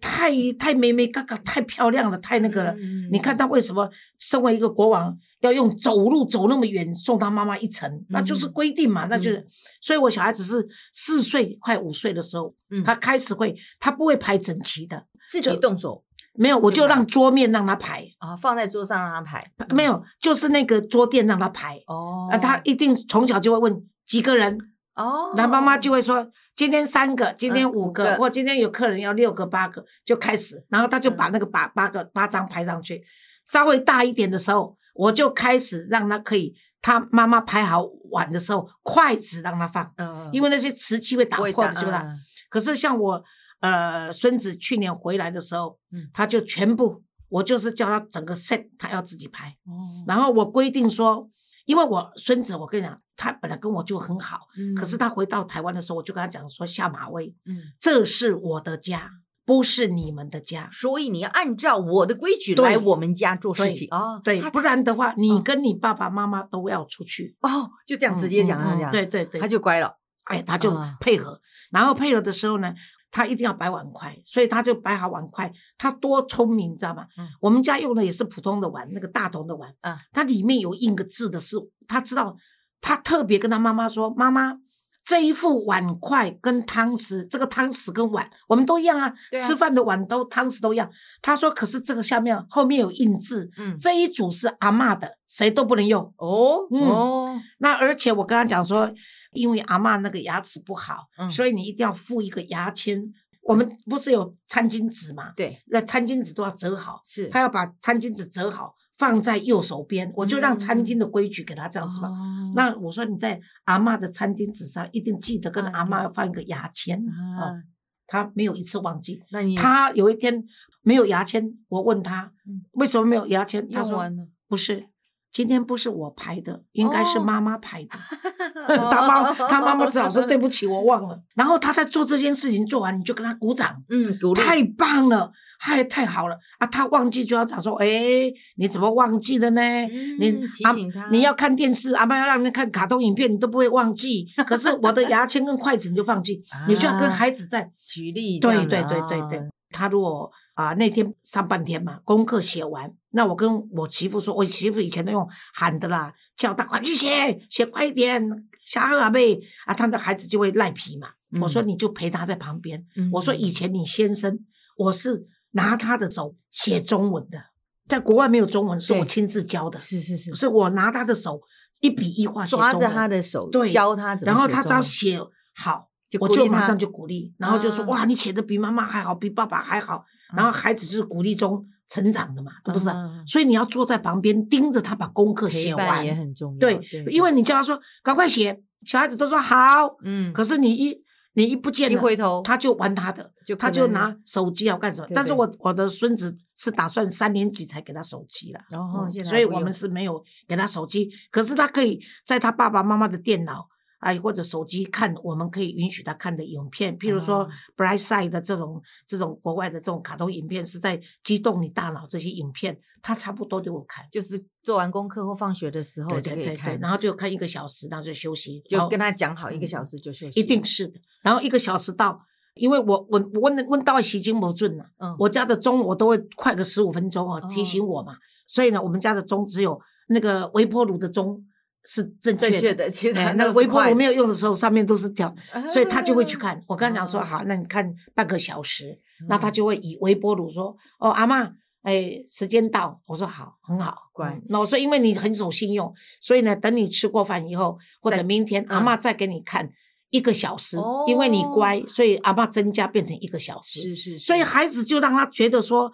[SPEAKER 1] 太太美美嘎嘎，太漂亮了，太那个了。
[SPEAKER 2] 嗯
[SPEAKER 1] 你看他为什么身为一个国王，要用走路走那么远送他妈妈一程？那就是
[SPEAKER 2] 嗯
[SPEAKER 1] 规定嘛，那就是。所以我小孩子是四岁快五岁的时候，
[SPEAKER 2] 嗯
[SPEAKER 1] 他开始会，他不会排整齐的，
[SPEAKER 2] 自己动手
[SPEAKER 1] 没有，我就让桌面让他排，
[SPEAKER 2] 啊，放在桌上让他排，
[SPEAKER 1] 没有，就是那个桌垫让他排。
[SPEAKER 2] 哦，
[SPEAKER 1] 啊，他一定从小就会问几个人，
[SPEAKER 2] 哦，
[SPEAKER 1] 那妈妈就会说今天三个，今天
[SPEAKER 2] 嗯五
[SPEAKER 1] 五个，或今天有客人要六个、八个，就开始，然后他就把
[SPEAKER 2] 嗯
[SPEAKER 1] 那个八八个八张排上去。稍微大一点的时候，我就开始让他可以他妈妈排好碗的时候，筷子让他放，
[SPEAKER 2] 嗯，
[SPEAKER 1] 因为那些瓷器会打破的，是不是？
[SPEAKER 2] 嗯。
[SPEAKER 1] 可是像我呃孙子去年回来的时候，
[SPEAKER 2] 嗯。
[SPEAKER 1] 他就全部，我就是叫他整个 set 他要自己拍，
[SPEAKER 2] 哦。
[SPEAKER 1] 然后我规定说，因为我孙子我跟你讲，他本来跟我就很好，可是
[SPEAKER 2] 嗯
[SPEAKER 1] 他回到台湾的时候，我就跟他讲说下马威，
[SPEAKER 2] 嗯，
[SPEAKER 1] 这是我的家，不是你们的家。
[SPEAKER 2] 所以你要按照我的规矩来我们家做事情哦。
[SPEAKER 1] 对，不然的话，你
[SPEAKER 2] 哦
[SPEAKER 1] 跟你爸爸妈妈都要出去。
[SPEAKER 2] 哦，就这样直接讲
[SPEAKER 1] 嗯嗯嗯
[SPEAKER 2] 他讲，
[SPEAKER 1] 对对对，
[SPEAKER 2] 他就乖了。
[SPEAKER 1] 哎，他就
[SPEAKER 2] 啊
[SPEAKER 1] 配合，然后配合的时候呢，他一定要摆碗筷，所以他就摆好碗筷。他多聪明，你知道吗？
[SPEAKER 2] 嗯
[SPEAKER 1] 我们家用的也是普通的碗，那个大同的碗，
[SPEAKER 2] 啊
[SPEAKER 1] 它里面有印个字的是，他知道，他特别跟他妈妈说，妈妈。这一副碗筷跟汤匙，这个汤匙跟碗我们都一样啊，
[SPEAKER 2] 啊
[SPEAKER 1] 吃饭的碗都汤匙都一样。他说，可是这个下面后面有印字，
[SPEAKER 2] 嗯，
[SPEAKER 1] 这一组是阿嬷的，谁都不能用。
[SPEAKER 2] 哦
[SPEAKER 1] 嗯
[SPEAKER 2] 哦，
[SPEAKER 1] 那而且我跟他讲说，因为阿嬷那个牙齿不好，
[SPEAKER 2] 嗯
[SPEAKER 1] 所以你一定要附一个牙签。我们不是有餐巾纸嘛？
[SPEAKER 2] 对，
[SPEAKER 1] 那餐巾纸都要折好，
[SPEAKER 2] 是
[SPEAKER 1] 他要把餐巾纸折好放在右手边，我就让餐
[SPEAKER 2] 嗯
[SPEAKER 1] 厅的规矩给他这样子嘛。
[SPEAKER 2] 哦
[SPEAKER 1] 那我说你在阿嬷的餐巾纸上一定记得跟
[SPEAKER 2] 啊
[SPEAKER 1] 阿嬷放一个牙签
[SPEAKER 2] 啊
[SPEAKER 1] 哦，他没有一次忘记。
[SPEAKER 2] 那你
[SPEAKER 1] 他有一天没有牙签，我问他
[SPEAKER 2] 嗯
[SPEAKER 1] 为什么没有牙签，他说不是，今天不是我排的，应该是
[SPEAKER 2] 哦
[SPEAKER 1] 妈妈排的。他妈他妈妈只好说对不起，我忘了。然后他在做这件事情做完，你就跟他鼓掌，
[SPEAKER 2] 嗯，鼓励
[SPEAKER 1] 太棒了，太太好了啊！他忘记就要讲说，哎，你怎么忘记了呢？你你要看电视，阿妈要让你看卡通影片，你都不会忘记。可是我的牙签跟筷子你就放弃，你就要跟
[SPEAKER 2] 啊
[SPEAKER 1] 孩子在
[SPEAKER 2] 举例
[SPEAKER 1] 对对对对对
[SPEAKER 2] 啊，
[SPEAKER 1] 他如果啊、那天上半天嘛，功课写完，那我跟我媳妇说，我媳妇以前都用喊的啦，叫他快去写，写快一点，下课啊妹啊，他的孩子就会赖皮嘛。我说
[SPEAKER 2] 嗯
[SPEAKER 1] 你就陪他在旁边。
[SPEAKER 2] 嗯
[SPEAKER 1] 我说以前你先生，我是拿他的手写中文的，在国外没有中文，是我亲自教的，
[SPEAKER 2] 是是是
[SPEAKER 1] 是我拿他的手一笔一画写
[SPEAKER 2] 抓着
[SPEAKER 1] 中文
[SPEAKER 2] 他的手，
[SPEAKER 1] 对
[SPEAKER 2] 教他怎么
[SPEAKER 1] 然后他只要
[SPEAKER 2] 写
[SPEAKER 1] 好，我就马上就鼓励，然后就说、
[SPEAKER 2] 啊。
[SPEAKER 1] 哇，你写的比妈妈还好，比爸爸还好。然后孩子就是鼓励中成长的嘛，不是所以你要坐在旁边盯着他把功课写完
[SPEAKER 2] 也。很重要，
[SPEAKER 1] 对，因为你叫他说赶快写，小孩子都说好，
[SPEAKER 2] 嗯，
[SPEAKER 1] 可是你一你一不见了，
[SPEAKER 2] 一回头
[SPEAKER 1] 他就玩他的，
[SPEAKER 2] 就
[SPEAKER 1] 他就拿手机要干什么？
[SPEAKER 2] 对
[SPEAKER 1] 但是我我的孙子是打算三年级才给他手机了，
[SPEAKER 2] 哦
[SPEAKER 1] 嗯所以我们是没有给他手机，可是他可以在他爸爸妈妈的电脑。哎，或者手机看，我们可以允许他看的影片，譬如说
[SPEAKER 2] 哦
[SPEAKER 1] Bright Side 的这种这种国外的这种卡通影片，是在激动你大脑这些影片，他差不多都有看。
[SPEAKER 2] 就是做完功课或放学的时候
[SPEAKER 1] 对对对对，，然后就看一个小时，然后就休息，
[SPEAKER 2] 就跟他讲好一个
[SPEAKER 1] 嗯
[SPEAKER 2] 小时就休息，
[SPEAKER 1] 一定是的。然后一个小时到，因为我我我问问到时间不准了，
[SPEAKER 2] 嗯
[SPEAKER 1] 我家的钟我都会快个十五分钟啊，提醒我嘛。所以呢，我们家的钟只有那个微波炉的钟是正确的。那个微波炉没有用的时候，上面都是跳，
[SPEAKER 2] 有
[SPEAKER 1] 所以他就会去看。我跟他讲说，
[SPEAKER 2] 哦
[SPEAKER 1] 好，那你看半个小时，那他
[SPEAKER 2] 嗯
[SPEAKER 1] 就会以微波炉说，哦，阿妈，哎，时间到。我说好，很好，
[SPEAKER 2] 乖
[SPEAKER 1] 嗯那我说，因为你很守信用，所以呢，等你吃过饭以后，或者明天阿
[SPEAKER 2] 嗯
[SPEAKER 1] 妈再给你看一个小时，因为你乖
[SPEAKER 2] 哦，
[SPEAKER 1] 所以阿妈增加变成一个小时。
[SPEAKER 2] 是是，
[SPEAKER 1] 所以孩子就让他觉得说。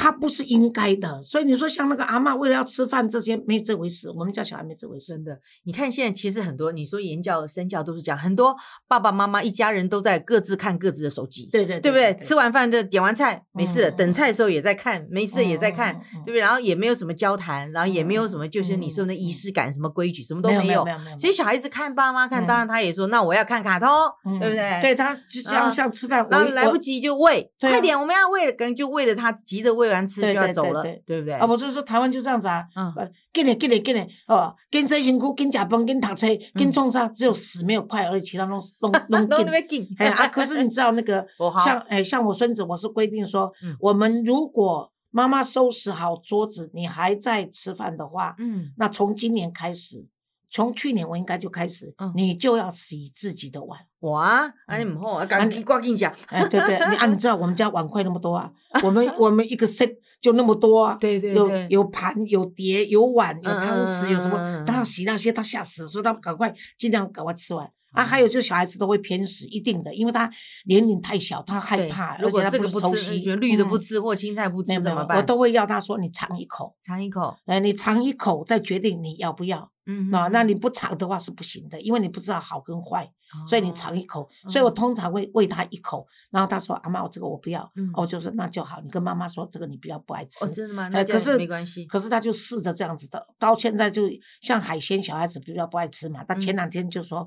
[SPEAKER 1] 他不是应该的，所以你说像那个阿妈为了要吃饭这些没这回事，我们家小孩没这回事
[SPEAKER 2] 真。的，你看现在其实很多，你说言教身教都是这样，很多爸爸妈妈一家人都在各自看各自的手机，
[SPEAKER 1] 对对
[SPEAKER 2] 对不对？吃完饭就点完菜没事了，
[SPEAKER 1] 嗯
[SPEAKER 2] 等菜的时候也在看，没事也在看，对不对？然后也没有什么交谈，然后也没有什么就是
[SPEAKER 1] 嗯
[SPEAKER 2] 你说的仪式感，什么规矩什么都
[SPEAKER 1] 没有
[SPEAKER 2] 没有
[SPEAKER 1] 没有没有，
[SPEAKER 2] 所以小孩子看爸妈看，
[SPEAKER 1] 嗯
[SPEAKER 2] 当然他也说那我要看卡通，
[SPEAKER 1] 嗯
[SPEAKER 2] 对不对？
[SPEAKER 1] 对，他就像
[SPEAKER 2] 啊
[SPEAKER 1] 像吃饭，
[SPEAKER 2] 然后来不及就喂，
[SPEAKER 1] 啊
[SPEAKER 2] 快点，我们要喂了，可能就喂了他，急着喂完吃就
[SPEAKER 1] 对对
[SPEAKER 2] 要走了
[SPEAKER 1] 对。对，
[SPEAKER 2] 对不对？
[SPEAKER 1] 啊，我是说台湾就这样子啊，
[SPEAKER 2] 嗯。
[SPEAKER 1] 呃，紧点紧点紧点哦，紧洗身躯，紧食饭，紧读册，跟创伤，只有死没有快而且，其他
[SPEAKER 2] 都
[SPEAKER 1] 紧
[SPEAKER 2] 那。边紧，
[SPEAKER 1] 哎啊，可是你知道那个 像哎像我孙子，我是规定说
[SPEAKER 2] 嗯，
[SPEAKER 1] 我们如果妈妈收拾好桌子，你还在吃饭的话，
[SPEAKER 2] 嗯，
[SPEAKER 1] 那从今年开始，从去年我应该就开始
[SPEAKER 2] 嗯，
[SPEAKER 1] 你就要洗自己的碗。
[SPEAKER 2] 我，啊你唔好，赶紧挂进讲，
[SPEAKER 1] 哎，对对，你啊，你知道我们家碗筷那么多啊，我们我们一个 set 就那么多啊，
[SPEAKER 2] 对对
[SPEAKER 1] 有
[SPEAKER 2] 对，
[SPEAKER 1] 有盘有碟有碗有
[SPEAKER 2] 嗯
[SPEAKER 1] 汤匙有什么他要洗那些，他吓死，所以他赶快尽量赶快吃完啊。
[SPEAKER 2] 嗯
[SPEAKER 1] 还有就小孩子都会偏食，一定的，因为他年龄太小，他害怕，
[SPEAKER 2] 如果
[SPEAKER 1] 而且他不
[SPEAKER 2] 这个不吃，
[SPEAKER 1] 熟悉
[SPEAKER 2] 绿的不
[SPEAKER 1] 嗯
[SPEAKER 2] 吃或青菜不吃怎么办？
[SPEAKER 1] 我都会要他说你尝一口，
[SPEAKER 2] 尝一口，
[SPEAKER 1] 哎，你尝一口再决定你要不要。
[SPEAKER 2] 嗯
[SPEAKER 1] 那、那你不尝的话是不行的，因为你不知道好跟坏，所以你
[SPEAKER 2] 哦
[SPEAKER 1] 尝一口。所以我
[SPEAKER 2] 嗯
[SPEAKER 1] 通常会喂他一口，然后他说：“阿妈，我这个我不要。
[SPEAKER 2] 嗯
[SPEAKER 1] 我就说：“那就好，你跟妈妈说这个你比较不爱吃。
[SPEAKER 2] 哦，真的吗？那
[SPEAKER 1] 呃可是
[SPEAKER 2] 没关系。
[SPEAKER 1] 可是他就试着这样子的，到现在就像海鲜，小孩子比较不爱吃嘛。他前
[SPEAKER 2] 嗯
[SPEAKER 1] 两天就说：“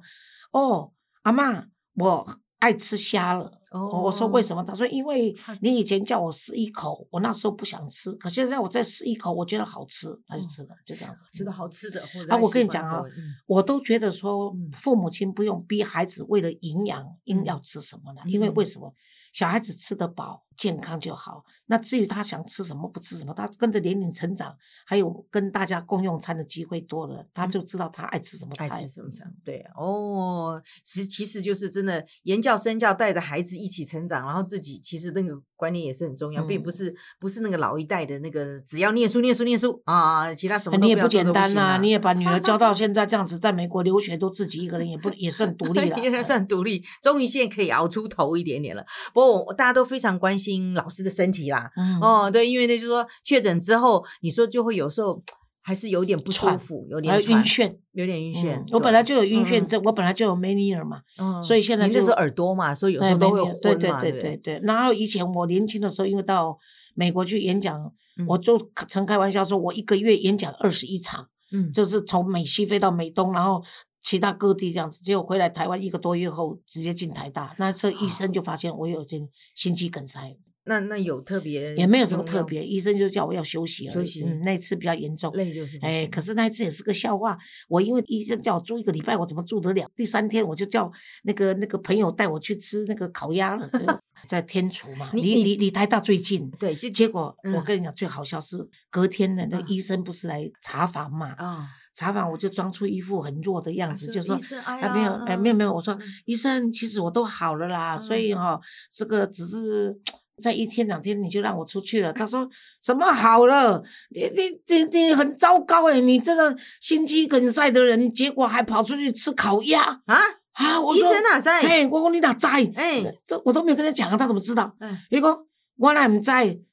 [SPEAKER 1] 哦，阿妈，我爱吃虾了。”我我说为
[SPEAKER 2] 哦。
[SPEAKER 1] 什么？他说因为你以前叫我试一口，我那时候不想吃，可现在我再试一口，我觉得好吃，他就
[SPEAKER 2] 哦
[SPEAKER 1] 吃了，就这样子。
[SPEAKER 2] 吃的好吃的，或。者
[SPEAKER 1] 啊，我跟你讲啊我都觉得说
[SPEAKER 2] 嗯，
[SPEAKER 1] 父母亲不用逼孩子为了营养硬
[SPEAKER 2] 嗯
[SPEAKER 1] 要吃什么了，因为为
[SPEAKER 2] 嗯
[SPEAKER 1] 什么？小孩子吃得饱，健康就好。那至于他想吃什么不吃什么，他跟着年龄成长，还有跟大家共用餐的机会多了，他就知道他爱吃什么
[SPEAKER 2] 爱
[SPEAKER 1] 菜。
[SPEAKER 2] 吃什么菜？对哦，其其实就是真的言教身教，带着孩子一起成长，然后自己其实那个观念也是很重要，并
[SPEAKER 1] 嗯
[SPEAKER 2] 不是不是那个老一代的那个只要念书念书念书啊，其他什么都
[SPEAKER 1] 你也不简单呐、
[SPEAKER 2] 啊
[SPEAKER 1] 你也把女儿教到 现在这样子，在美国留学都自己一个人，也不也算独立 了。
[SPEAKER 2] 也算独立，终于现在可以熬出头一点点了。不过我大家都非常关心老师的身体啦，
[SPEAKER 1] 嗯，
[SPEAKER 2] 哦，对，因为那就是说确诊之后，你说就会有时候还是有点不舒服，有点
[SPEAKER 1] 晕眩，
[SPEAKER 2] 有点晕眩
[SPEAKER 1] 嗯。我本来就有晕眩症，我本来就有 mania 嘛，
[SPEAKER 2] 嗯
[SPEAKER 1] 所以现在就
[SPEAKER 2] 您那时候耳朵嘛，所以有时
[SPEAKER 1] 哎
[SPEAKER 2] 候都会昏嘛，
[SPEAKER 1] 对
[SPEAKER 2] 不
[SPEAKER 1] 对对。然后以前我年轻的时候，因为到美国去演讲，
[SPEAKER 2] 嗯
[SPEAKER 1] 我就曾开玩笑说，我一个月演讲二十一场，
[SPEAKER 2] 嗯，
[SPEAKER 1] 就是从美西飞到美东，然后其他各地这样子。结果回来台湾一个多月后，直接进台大，那这医生就发现我有点心肌梗塞，
[SPEAKER 2] 那那有特别
[SPEAKER 1] 也没有什么特别，医生就叫我要休息而已。
[SPEAKER 2] 休息
[SPEAKER 1] 嗯，那次比较严重。
[SPEAKER 2] 累就是
[SPEAKER 1] 哎，可是那一次也是个笑话。我因为医生叫我住一个礼拜，我怎么住得了？第三天我就叫那个那个朋友带我去吃那个烤鸭了，在天厨嘛，离离离台大最近。
[SPEAKER 2] 对，就
[SPEAKER 1] 结果我
[SPEAKER 2] 嗯
[SPEAKER 1] 跟你讲，最好笑是隔天呢，那
[SPEAKER 2] 嗯
[SPEAKER 1] 医生不是来查房嘛？
[SPEAKER 2] 啊，
[SPEAKER 1] 查房我就装出一副很弱的样子，就说
[SPEAKER 2] 哎
[SPEAKER 1] 啊没有
[SPEAKER 2] 呀
[SPEAKER 1] 哎没有没有，我说
[SPEAKER 2] 嗯
[SPEAKER 1] 医生，其实我都好了啦，所以哈、这个只是。在一天两天你就让我出去了，他说什么好了？你你你你很糟糕哎！你这个心肌梗塞的人，结果还跑出去吃烤鸭
[SPEAKER 2] 啊，
[SPEAKER 1] 啊！我
[SPEAKER 2] 医
[SPEAKER 1] 说
[SPEAKER 2] 生哪在？
[SPEAKER 1] 哎，我讲你哪在？
[SPEAKER 2] 哎，
[SPEAKER 1] 这我都没有跟他讲啊，他怎么知道？
[SPEAKER 2] 嗯
[SPEAKER 1] 伊讲我哪唔知，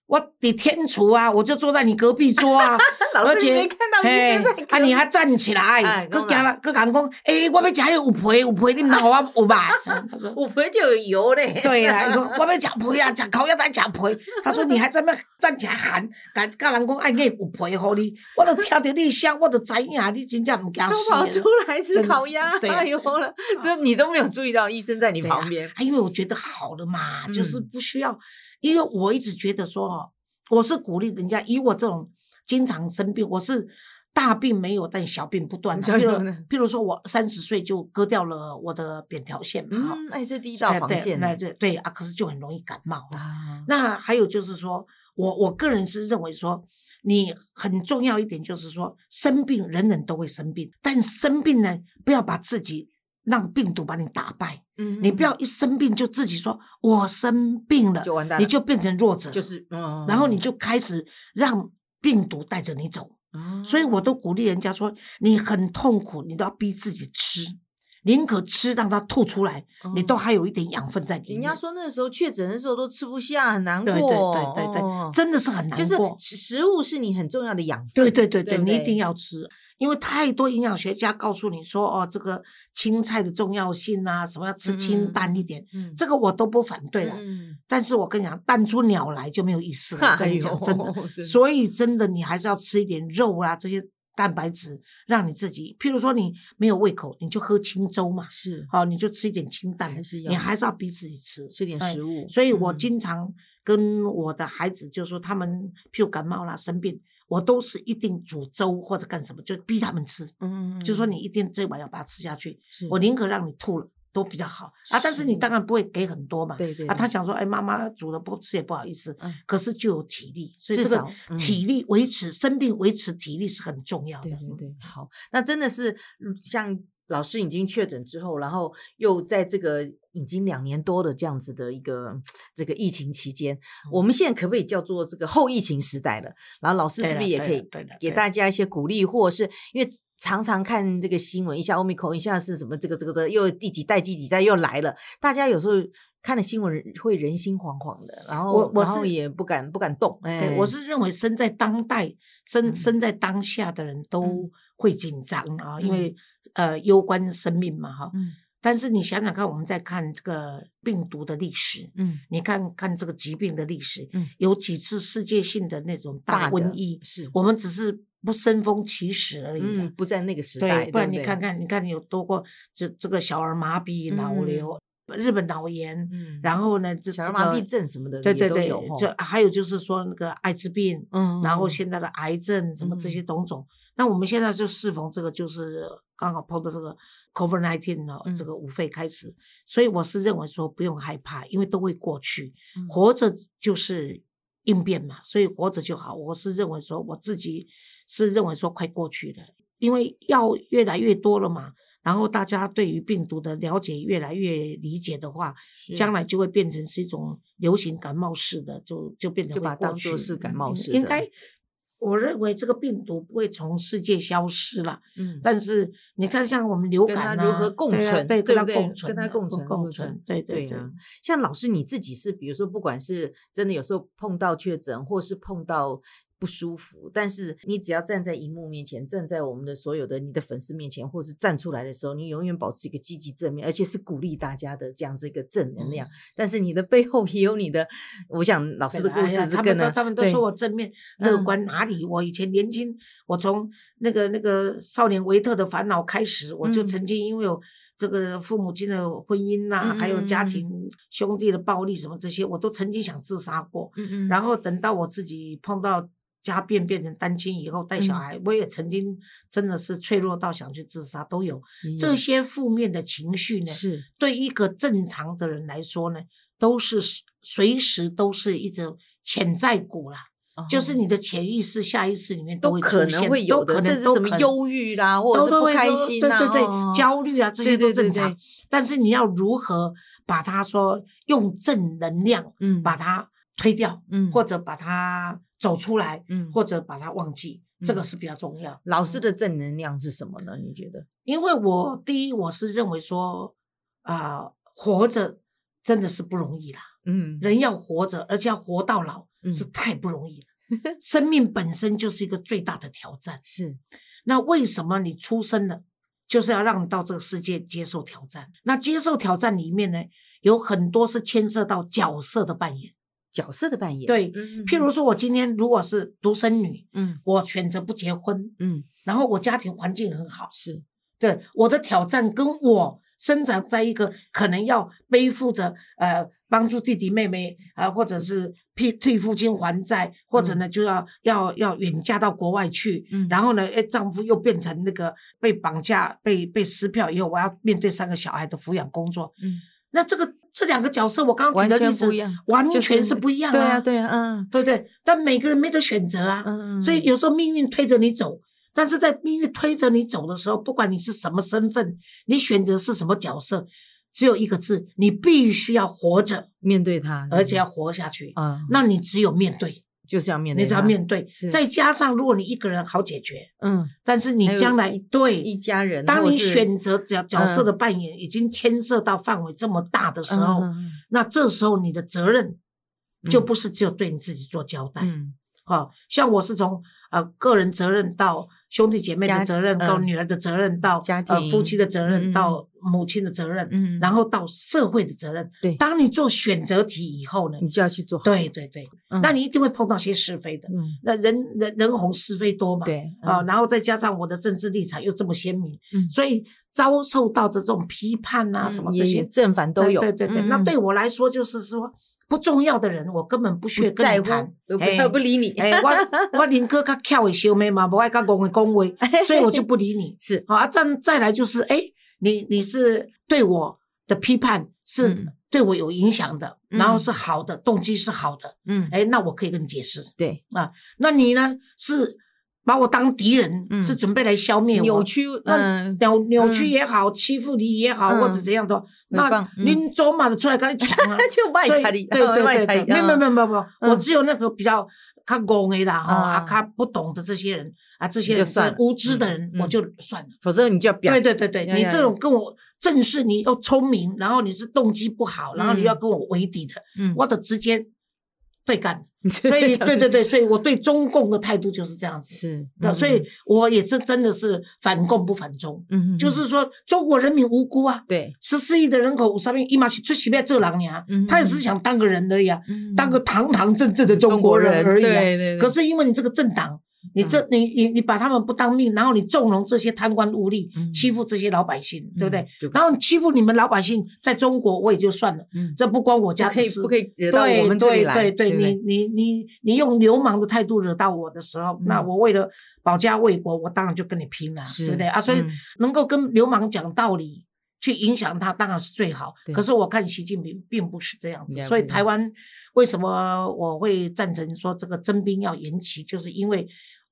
[SPEAKER 1] 我伫天厨啊，我就坐在你隔壁桌啊，
[SPEAKER 2] 老
[SPEAKER 1] 而且
[SPEAKER 2] 师你没看到医
[SPEAKER 1] 嘿
[SPEAKER 2] 生在
[SPEAKER 1] 啊，你还站起来
[SPEAKER 2] 哎，
[SPEAKER 1] 搁
[SPEAKER 2] 讲
[SPEAKER 1] 了，搁讲讲，诶，我要食迄有皮有皮，你唔通互我 有吧？他说。
[SPEAKER 2] 我不会就有油嘞。
[SPEAKER 1] 对啦，伊讲我要食皮啊，食烤鸭才食皮。他说你还在那站起来喊，甲甲人讲哎，你有皮互你，我都听到你的声，我都知影你真正唔惊
[SPEAKER 2] 都
[SPEAKER 1] 死都。
[SPEAKER 2] 跑出来吃烤鸭，哎呦了，这你都没有注意到医生在你旁边。
[SPEAKER 1] 啊，因为我觉得好了嘛，就是
[SPEAKER 2] 嗯
[SPEAKER 1] 不需要，因为我一直觉得说哦，我是鼓励人家，以我这种经常生病，我是大病没有，但小病不断的。譬如譬如说我三十岁就割掉了我的扁桃腺
[SPEAKER 2] 嗯，哎，这第一道防线呢
[SPEAKER 1] 那对对啊，可是就很容易感冒。
[SPEAKER 2] 啊，
[SPEAKER 1] 那还有就是说，我我个人是认为说，你很重要一点就是说，生病人人都会生病，但生病呢，不要把自己让病毒把你打败。
[SPEAKER 2] 嗯
[SPEAKER 1] 你不要一生病就自己说我生病了，
[SPEAKER 2] 就完蛋了。
[SPEAKER 1] 你就变成弱者，
[SPEAKER 2] 就是，嗯，
[SPEAKER 1] 然后你就开始让病毒带着你走。
[SPEAKER 2] 哦，
[SPEAKER 1] 所以我都鼓励人家说，你很痛苦，你都要逼自己吃，宁可吃让它吐出来，你都
[SPEAKER 2] 哦
[SPEAKER 1] 还有一点养分在里面。
[SPEAKER 2] 人家说那时候确诊的时候都吃不下，很难过，
[SPEAKER 1] 对对对对对，
[SPEAKER 2] 哦。
[SPEAKER 1] 真的是很难
[SPEAKER 2] 就是
[SPEAKER 1] 过。
[SPEAKER 2] 食食物是你很重要的养分，
[SPEAKER 1] 对对对对，
[SPEAKER 2] 对对？
[SPEAKER 1] 你一定要吃，因为太多营养学家告诉你说，哦，这个青菜的重要性啊，什么要吃清淡一点，
[SPEAKER 2] 嗯，
[SPEAKER 1] 这个我都不反对了。
[SPEAKER 2] 嗯，
[SPEAKER 1] 但是我跟你讲，淡出鸟来就没有意思了。我跟你讲，真的，所以真的你还是要吃一点肉啊，这些蛋白质，让你自己，譬如说你没有胃口，你就喝清粥嘛，
[SPEAKER 2] 是
[SPEAKER 1] 好，你就吃一点清淡
[SPEAKER 2] 还是，要
[SPEAKER 1] 你还是要逼自己吃。
[SPEAKER 2] 吃点
[SPEAKER 1] 哎
[SPEAKER 2] 食物，
[SPEAKER 1] 所以我
[SPEAKER 2] 嗯
[SPEAKER 1] 经常跟我的孩子就说，他们譬如感冒啦、生病，我都是一定煮粥或者干什么，就逼他们吃，
[SPEAKER 2] 嗯，
[SPEAKER 1] 就说你一定这碗要把它吃下去，
[SPEAKER 2] 是
[SPEAKER 1] 我宁可让你吐了。都比较好啊，但是你当然不会给很多嘛。啊，
[SPEAKER 2] 对对啊
[SPEAKER 1] 他想说，哎，妈妈煮的不吃也不好意思，
[SPEAKER 2] 嗯
[SPEAKER 1] 可是就有体力，所以这个体力维持、生病维持体力是很重要的。
[SPEAKER 2] 对对对，好，那真的是嗯像老师已经确诊之后，然后又在这个已经两年多的这样子的一个这个疫情期间，我们现在可不可以叫做这个后疫情时代了？然后老师是不是也可以给大家一些鼓励，或是因为常常看这个新闻，一下欧米孔，一下是什么这个这个这个又第几代第几代又来了，大家有时候看了新闻会人心惶惶的，然后
[SPEAKER 1] 我我
[SPEAKER 2] 然后
[SPEAKER 1] 是
[SPEAKER 2] 也不敢不敢动。哎，，
[SPEAKER 1] 我是认为身在当代、身
[SPEAKER 2] 嗯
[SPEAKER 1] 身在当下的人都
[SPEAKER 2] 嗯
[SPEAKER 1] 会紧张啊，因
[SPEAKER 2] 嗯
[SPEAKER 1] 为呃攸关生命嘛哈。
[SPEAKER 2] 嗯
[SPEAKER 1] 但是你想想看，我们在看这个病毒的历史，
[SPEAKER 2] 嗯
[SPEAKER 1] 你看看这个疾病的历史，
[SPEAKER 2] 嗯
[SPEAKER 1] 有几次世界性的那种大瘟疫，
[SPEAKER 2] 是
[SPEAKER 1] 我们只是不生风起时而已
[SPEAKER 2] 不在那个时代，
[SPEAKER 1] 对，不然你
[SPEAKER 2] 对
[SPEAKER 1] 看看，你看你有多过这这个小儿麻痹、脑
[SPEAKER 2] 嗯
[SPEAKER 1] 瘤、日本脑炎，
[SPEAKER 2] 嗯，
[SPEAKER 1] 然后呢，这是个
[SPEAKER 2] 小儿麻痹症什么的
[SPEAKER 1] 对对对这还有就是说那个艾滋病，
[SPEAKER 2] 嗯，
[SPEAKER 1] 然后
[SPEAKER 2] 嗯
[SPEAKER 1] 现在的癌症什么这
[SPEAKER 2] 嗯
[SPEAKER 1] 些种种。那我们现在就适逢这个，就是刚好碰到这个 COVID nineteen 呢，这
[SPEAKER 2] 嗯
[SPEAKER 1] 个五肺开始，所以我是认为说不用害怕，因为都会过去，
[SPEAKER 2] 嗯
[SPEAKER 1] 活着就是应变嘛，所以活着就好。我是认为说我自己是认为说快过去了，因为药越来越多了嘛。然后大家对于病毒的了解越来越理解的话，
[SPEAKER 2] 是
[SPEAKER 1] 将来就会变成是一种流行感冒式的，就就变成
[SPEAKER 2] 就把当做是感。冒
[SPEAKER 1] 嗯
[SPEAKER 2] 式的
[SPEAKER 1] 应该，我认为这个病毒不会从世界消失了。
[SPEAKER 2] 嗯，
[SPEAKER 1] 但是你看，像我们流感啊，
[SPEAKER 2] 如何共存
[SPEAKER 1] 对，跟它
[SPEAKER 2] 对不对
[SPEAKER 1] 共？存啊，
[SPEAKER 2] 跟它共存共
[SPEAKER 1] 共
[SPEAKER 2] 存
[SPEAKER 1] 存，对对
[SPEAKER 2] 对啊，像老师你自己是，比如说，不管是真的有时候碰到确诊，或是碰到不舒服，但是你只要站在荧幕面前，站在我们的所有的你的粉丝面前，或是站出来的时候，你永远保持一个积极正面，而且是鼓励大家的这样子一个正能量。但是你的背后也有你的，我想老师的故事这个呢，
[SPEAKER 1] 他们都他们都说我正面乐
[SPEAKER 2] 嗯
[SPEAKER 1] 观，哪里？我以前年轻，我从那个那个少年维特的烦恼开始，我就
[SPEAKER 2] 嗯
[SPEAKER 1] 曾经因为有这个父母亲的婚姻呐、
[SPEAKER 2] 嗯
[SPEAKER 1] 还有家庭兄弟的暴力什么这些，我都曾经想自杀过。
[SPEAKER 2] 嗯嗯，
[SPEAKER 1] 然后等到我自己碰到家变变成单亲以后带小
[SPEAKER 2] 嗯
[SPEAKER 1] 孩，我也曾经真的是脆弱到想去自杀，都有这
[SPEAKER 2] 嗯
[SPEAKER 1] 些负面的情绪呢。
[SPEAKER 2] 是
[SPEAKER 1] 对一个正常的人来说呢，都是随时都是一种潜在股啦。就是
[SPEAKER 2] 哦
[SPEAKER 1] 你的潜意识、下意识里面会
[SPEAKER 2] 都可能会有的，
[SPEAKER 1] 都可能
[SPEAKER 2] 甚至什么忧郁啦，或者是不开心呐，
[SPEAKER 1] 对对对，
[SPEAKER 2] 哦
[SPEAKER 1] 焦虑啊，这些都正常
[SPEAKER 2] 对。
[SPEAKER 1] 但是你要如何把它说用正能量
[SPEAKER 2] 嗯
[SPEAKER 1] 把它推掉，
[SPEAKER 2] 嗯
[SPEAKER 1] 或者把它走出来，
[SPEAKER 2] 嗯
[SPEAKER 1] 或者把它忘记，这个
[SPEAKER 2] 嗯
[SPEAKER 1] 是比较重要。
[SPEAKER 2] 老师
[SPEAKER 1] 嗯
[SPEAKER 2] 的正能量是什么呢？你觉得？
[SPEAKER 1] 因为我第一，我是认为说，啊、活着真的是不容易啦。
[SPEAKER 2] 嗯
[SPEAKER 1] 人要活着，而且要活到老，是
[SPEAKER 2] 嗯
[SPEAKER 1] 太不容易了。生命本身就是一个最大的挑战。
[SPEAKER 2] 是
[SPEAKER 1] 那为什么你出生了，就是要让你到这个世界接受挑战？那接受挑战里面呢，有很多是牵涉到角色的扮演。
[SPEAKER 2] 角色的扮演，
[SPEAKER 1] 对，
[SPEAKER 2] 嗯
[SPEAKER 1] 譬如说，我今天如果是独生女，
[SPEAKER 2] 嗯。
[SPEAKER 1] 我选择不结婚，
[SPEAKER 2] 嗯。
[SPEAKER 1] 然后我家庭环境很好，
[SPEAKER 2] 是。
[SPEAKER 1] 对我的挑战跟我生长在一个可能要背负着呃帮助弟弟妹妹啊、呃或者是替替父亲还债，或者呢就要要要远嫁到国外去，
[SPEAKER 2] 嗯。
[SPEAKER 1] 然后呢，哎，丈夫又变成那个被绑架、被被撕票以后，我要面对三个小孩的抚养工作。
[SPEAKER 2] 嗯，
[SPEAKER 1] 那这个这两个角色，我刚刚
[SPEAKER 2] 完
[SPEAKER 1] 举的例子
[SPEAKER 2] 全不一样，
[SPEAKER 1] 完
[SPEAKER 2] 就
[SPEAKER 1] 全是不一样
[SPEAKER 2] 对啊
[SPEAKER 1] 啊，
[SPEAKER 2] 对啊，嗯。
[SPEAKER 1] 对不对？但每个人没得选择啊，
[SPEAKER 2] 嗯，
[SPEAKER 1] 所以有时候命运推着你走，但是在命运推着你走的时候，不管你是什么身份，你选择是什么角色，只有一个字，你必须要活着，
[SPEAKER 2] 面对它，
[SPEAKER 1] 而且要活下去。
[SPEAKER 2] 啊，
[SPEAKER 1] 那你只有面对，
[SPEAKER 2] 就是要面对，
[SPEAKER 1] 你只要面对，再加上如果你一个人好解决，
[SPEAKER 2] 嗯，
[SPEAKER 1] 但是你将来
[SPEAKER 2] 一
[SPEAKER 1] 对
[SPEAKER 2] 一家人，
[SPEAKER 1] 当你选择角角色
[SPEAKER 2] 嗯
[SPEAKER 1] 的扮演已经牵涉到范围这么大的时候，那这时候你的责任就
[SPEAKER 2] 嗯
[SPEAKER 1] 不是只有对你自己做交代。
[SPEAKER 2] 嗯
[SPEAKER 1] 好，像我是从呃个人责任到兄弟姐妹的责任，到
[SPEAKER 2] 嗯。
[SPEAKER 1] 女儿的责任，到呃夫妻的责任，到母亲的责任，
[SPEAKER 2] 嗯，
[SPEAKER 1] 然后到社会的责任。
[SPEAKER 2] 对。
[SPEAKER 1] 当你做选择题以后呢，
[SPEAKER 2] 你就要去做，
[SPEAKER 1] 对对对，
[SPEAKER 2] 嗯。
[SPEAKER 1] 那你一定会碰到些是非的。
[SPEAKER 2] 嗯。
[SPEAKER 1] 那人人人红是非多嘛，
[SPEAKER 2] 对
[SPEAKER 1] 啊，
[SPEAKER 2] 嗯。
[SPEAKER 1] 然后再加上我的政治立场又这么鲜明，
[SPEAKER 2] 嗯
[SPEAKER 1] 所以遭受到的这种批判啊，
[SPEAKER 2] 嗯
[SPEAKER 1] 什么这些
[SPEAKER 2] 正反都
[SPEAKER 1] 哎
[SPEAKER 2] 有，
[SPEAKER 1] 对对对，那对我来说就是说不重要的人，我根本不屑跟你谈，哎
[SPEAKER 2] 不理你，
[SPEAKER 1] 哎，我 我宁哥较巧的小妹嘛，不爱甲讲的恭维，所以我就不理你。
[SPEAKER 2] 是
[SPEAKER 1] 好啊，再再来就是，哎，你你是对我的批判是
[SPEAKER 2] 嗯
[SPEAKER 1] 对我有影响的，然后
[SPEAKER 2] 嗯
[SPEAKER 1] 是好的，动机是好的，
[SPEAKER 2] 嗯
[SPEAKER 1] 哎，那我可以跟你解释。
[SPEAKER 2] 对啊
[SPEAKER 1] 那你呢是把我当敌人，
[SPEAKER 2] 嗯。
[SPEAKER 1] 是准备来消灭我，
[SPEAKER 2] 扭曲
[SPEAKER 1] 那
[SPEAKER 2] 嗯。
[SPEAKER 1] 扭扭曲
[SPEAKER 2] 嗯。
[SPEAKER 1] 也好，欺负你也好，
[SPEAKER 2] 嗯。
[SPEAKER 1] 或者怎样的，那您走马的出来跟你抢啊，
[SPEAKER 2] 就卖
[SPEAKER 1] 所以
[SPEAKER 2] 彩礼，
[SPEAKER 1] 对对对。对，没有没有没有没有没，我
[SPEAKER 2] 嗯。
[SPEAKER 1] 只有那个比较较戆的啦，哈
[SPEAKER 2] 啊
[SPEAKER 1] 啊，较不懂的这些人啊，这些人无知的人，
[SPEAKER 2] 嗯
[SPEAKER 1] 我就算了。
[SPEAKER 2] 否则你就要表
[SPEAKER 1] 对对对对，你这种跟我正视，你又聪明，然后你是动机不好，然后你
[SPEAKER 2] 嗯。
[SPEAKER 1] 要跟我为敌的，
[SPEAKER 2] 嗯，
[SPEAKER 1] 我的直接对干。
[SPEAKER 2] 所
[SPEAKER 1] 所以对对对，所以我对中共的态度就是这样子。
[SPEAKER 2] 是，
[SPEAKER 1] 那所以我也是真的是反共不反中，
[SPEAKER 2] 嗯，嗯
[SPEAKER 1] 就是说中国人民无辜啊，
[SPEAKER 2] 对，
[SPEAKER 1] 十四亿的人口，上面一马去出席在这狼牙
[SPEAKER 2] 嗯，
[SPEAKER 1] 他也是想当个人而已啊，
[SPEAKER 2] 嗯
[SPEAKER 1] 当个堂堂正正的中国人而已
[SPEAKER 2] 对对，
[SPEAKER 1] 可是因为你这个政党，你这你你你把他们不当命，然后你纵容这些贪官污吏
[SPEAKER 2] 嗯，
[SPEAKER 1] 欺负这些老百姓，对不对然后欺负你们老百姓，在中国我也就算了，
[SPEAKER 2] 嗯。
[SPEAKER 1] 这不关我家的事。
[SPEAKER 2] 不可以。惹到我
[SPEAKER 1] 对
[SPEAKER 2] 们这里来，
[SPEAKER 1] 对对你你你你用流氓的态度惹到我的时候，那
[SPEAKER 2] 嗯。
[SPEAKER 1] 我为了保家卫国，我当然就跟你拼了，对不对？啊？所以
[SPEAKER 2] 嗯。
[SPEAKER 1] 能够跟流氓讲道理。去影响他当然是最好，可是我看习近平并不是这样子，所以台湾为什么我会赞成说这个征兵要延期，就是因为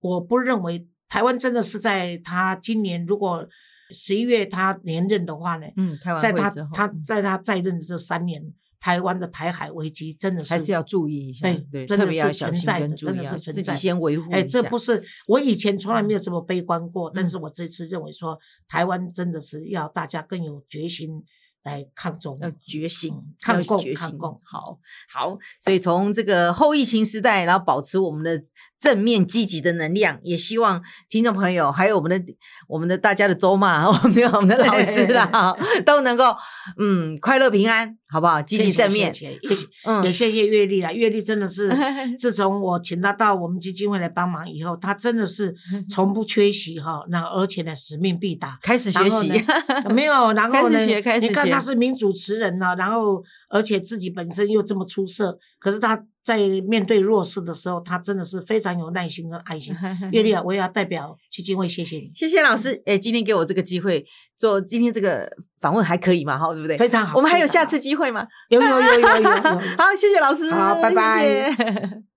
[SPEAKER 1] 我不认为台湾真的是在他今年如果十一月他连任的话呢，
[SPEAKER 2] 嗯，
[SPEAKER 1] 在他他
[SPEAKER 2] 嗯。
[SPEAKER 1] 在他在任的这三年，台湾的台海危机真的是
[SPEAKER 2] 还是要注意一下，
[SPEAKER 1] 对
[SPEAKER 2] 对，
[SPEAKER 1] 真的是存在的真的是存在
[SPEAKER 2] 先维。护
[SPEAKER 1] 哎，这不是我以前从来没有这么悲观过，但
[SPEAKER 2] 嗯。
[SPEAKER 1] 是我这次认为说，台湾真的是要大家更有决心来抗中，
[SPEAKER 2] 要觉醒
[SPEAKER 1] 嗯，抗
[SPEAKER 2] 要
[SPEAKER 1] 共抗共
[SPEAKER 2] 好好，所以从这个后疫情时代，然后保持我们的正面积极的能量，也希望听众朋友还有我们的我们的大家的周嘛，我们的我们的老师啦，都能够嗯快乐平安，好不好？积极正面，
[SPEAKER 1] 谢谢也也谢谢月丽啦，月丽真的是 自从我请她到我们基金会来帮忙以后，她真的是 从不缺席哈，那而且呢使命必达。
[SPEAKER 2] 开始学习
[SPEAKER 1] 没有，然后呢你看
[SPEAKER 2] 学
[SPEAKER 1] 他是名主持人呢，然后而且自己本身又这么出色，可是他在面对弱势的时候，他真的是非常有耐心跟爱心。月丽啊，我也要代表基金会谢谢你，
[SPEAKER 2] 谢谢老师，哎，今天给我这个机会做今天这个访问还可以嘛？哈，对不对？
[SPEAKER 1] 非常好。
[SPEAKER 2] 我们还有下次机会吗？
[SPEAKER 1] 有有有有有有有。
[SPEAKER 2] 好，谢谢老师，
[SPEAKER 1] 好拜拜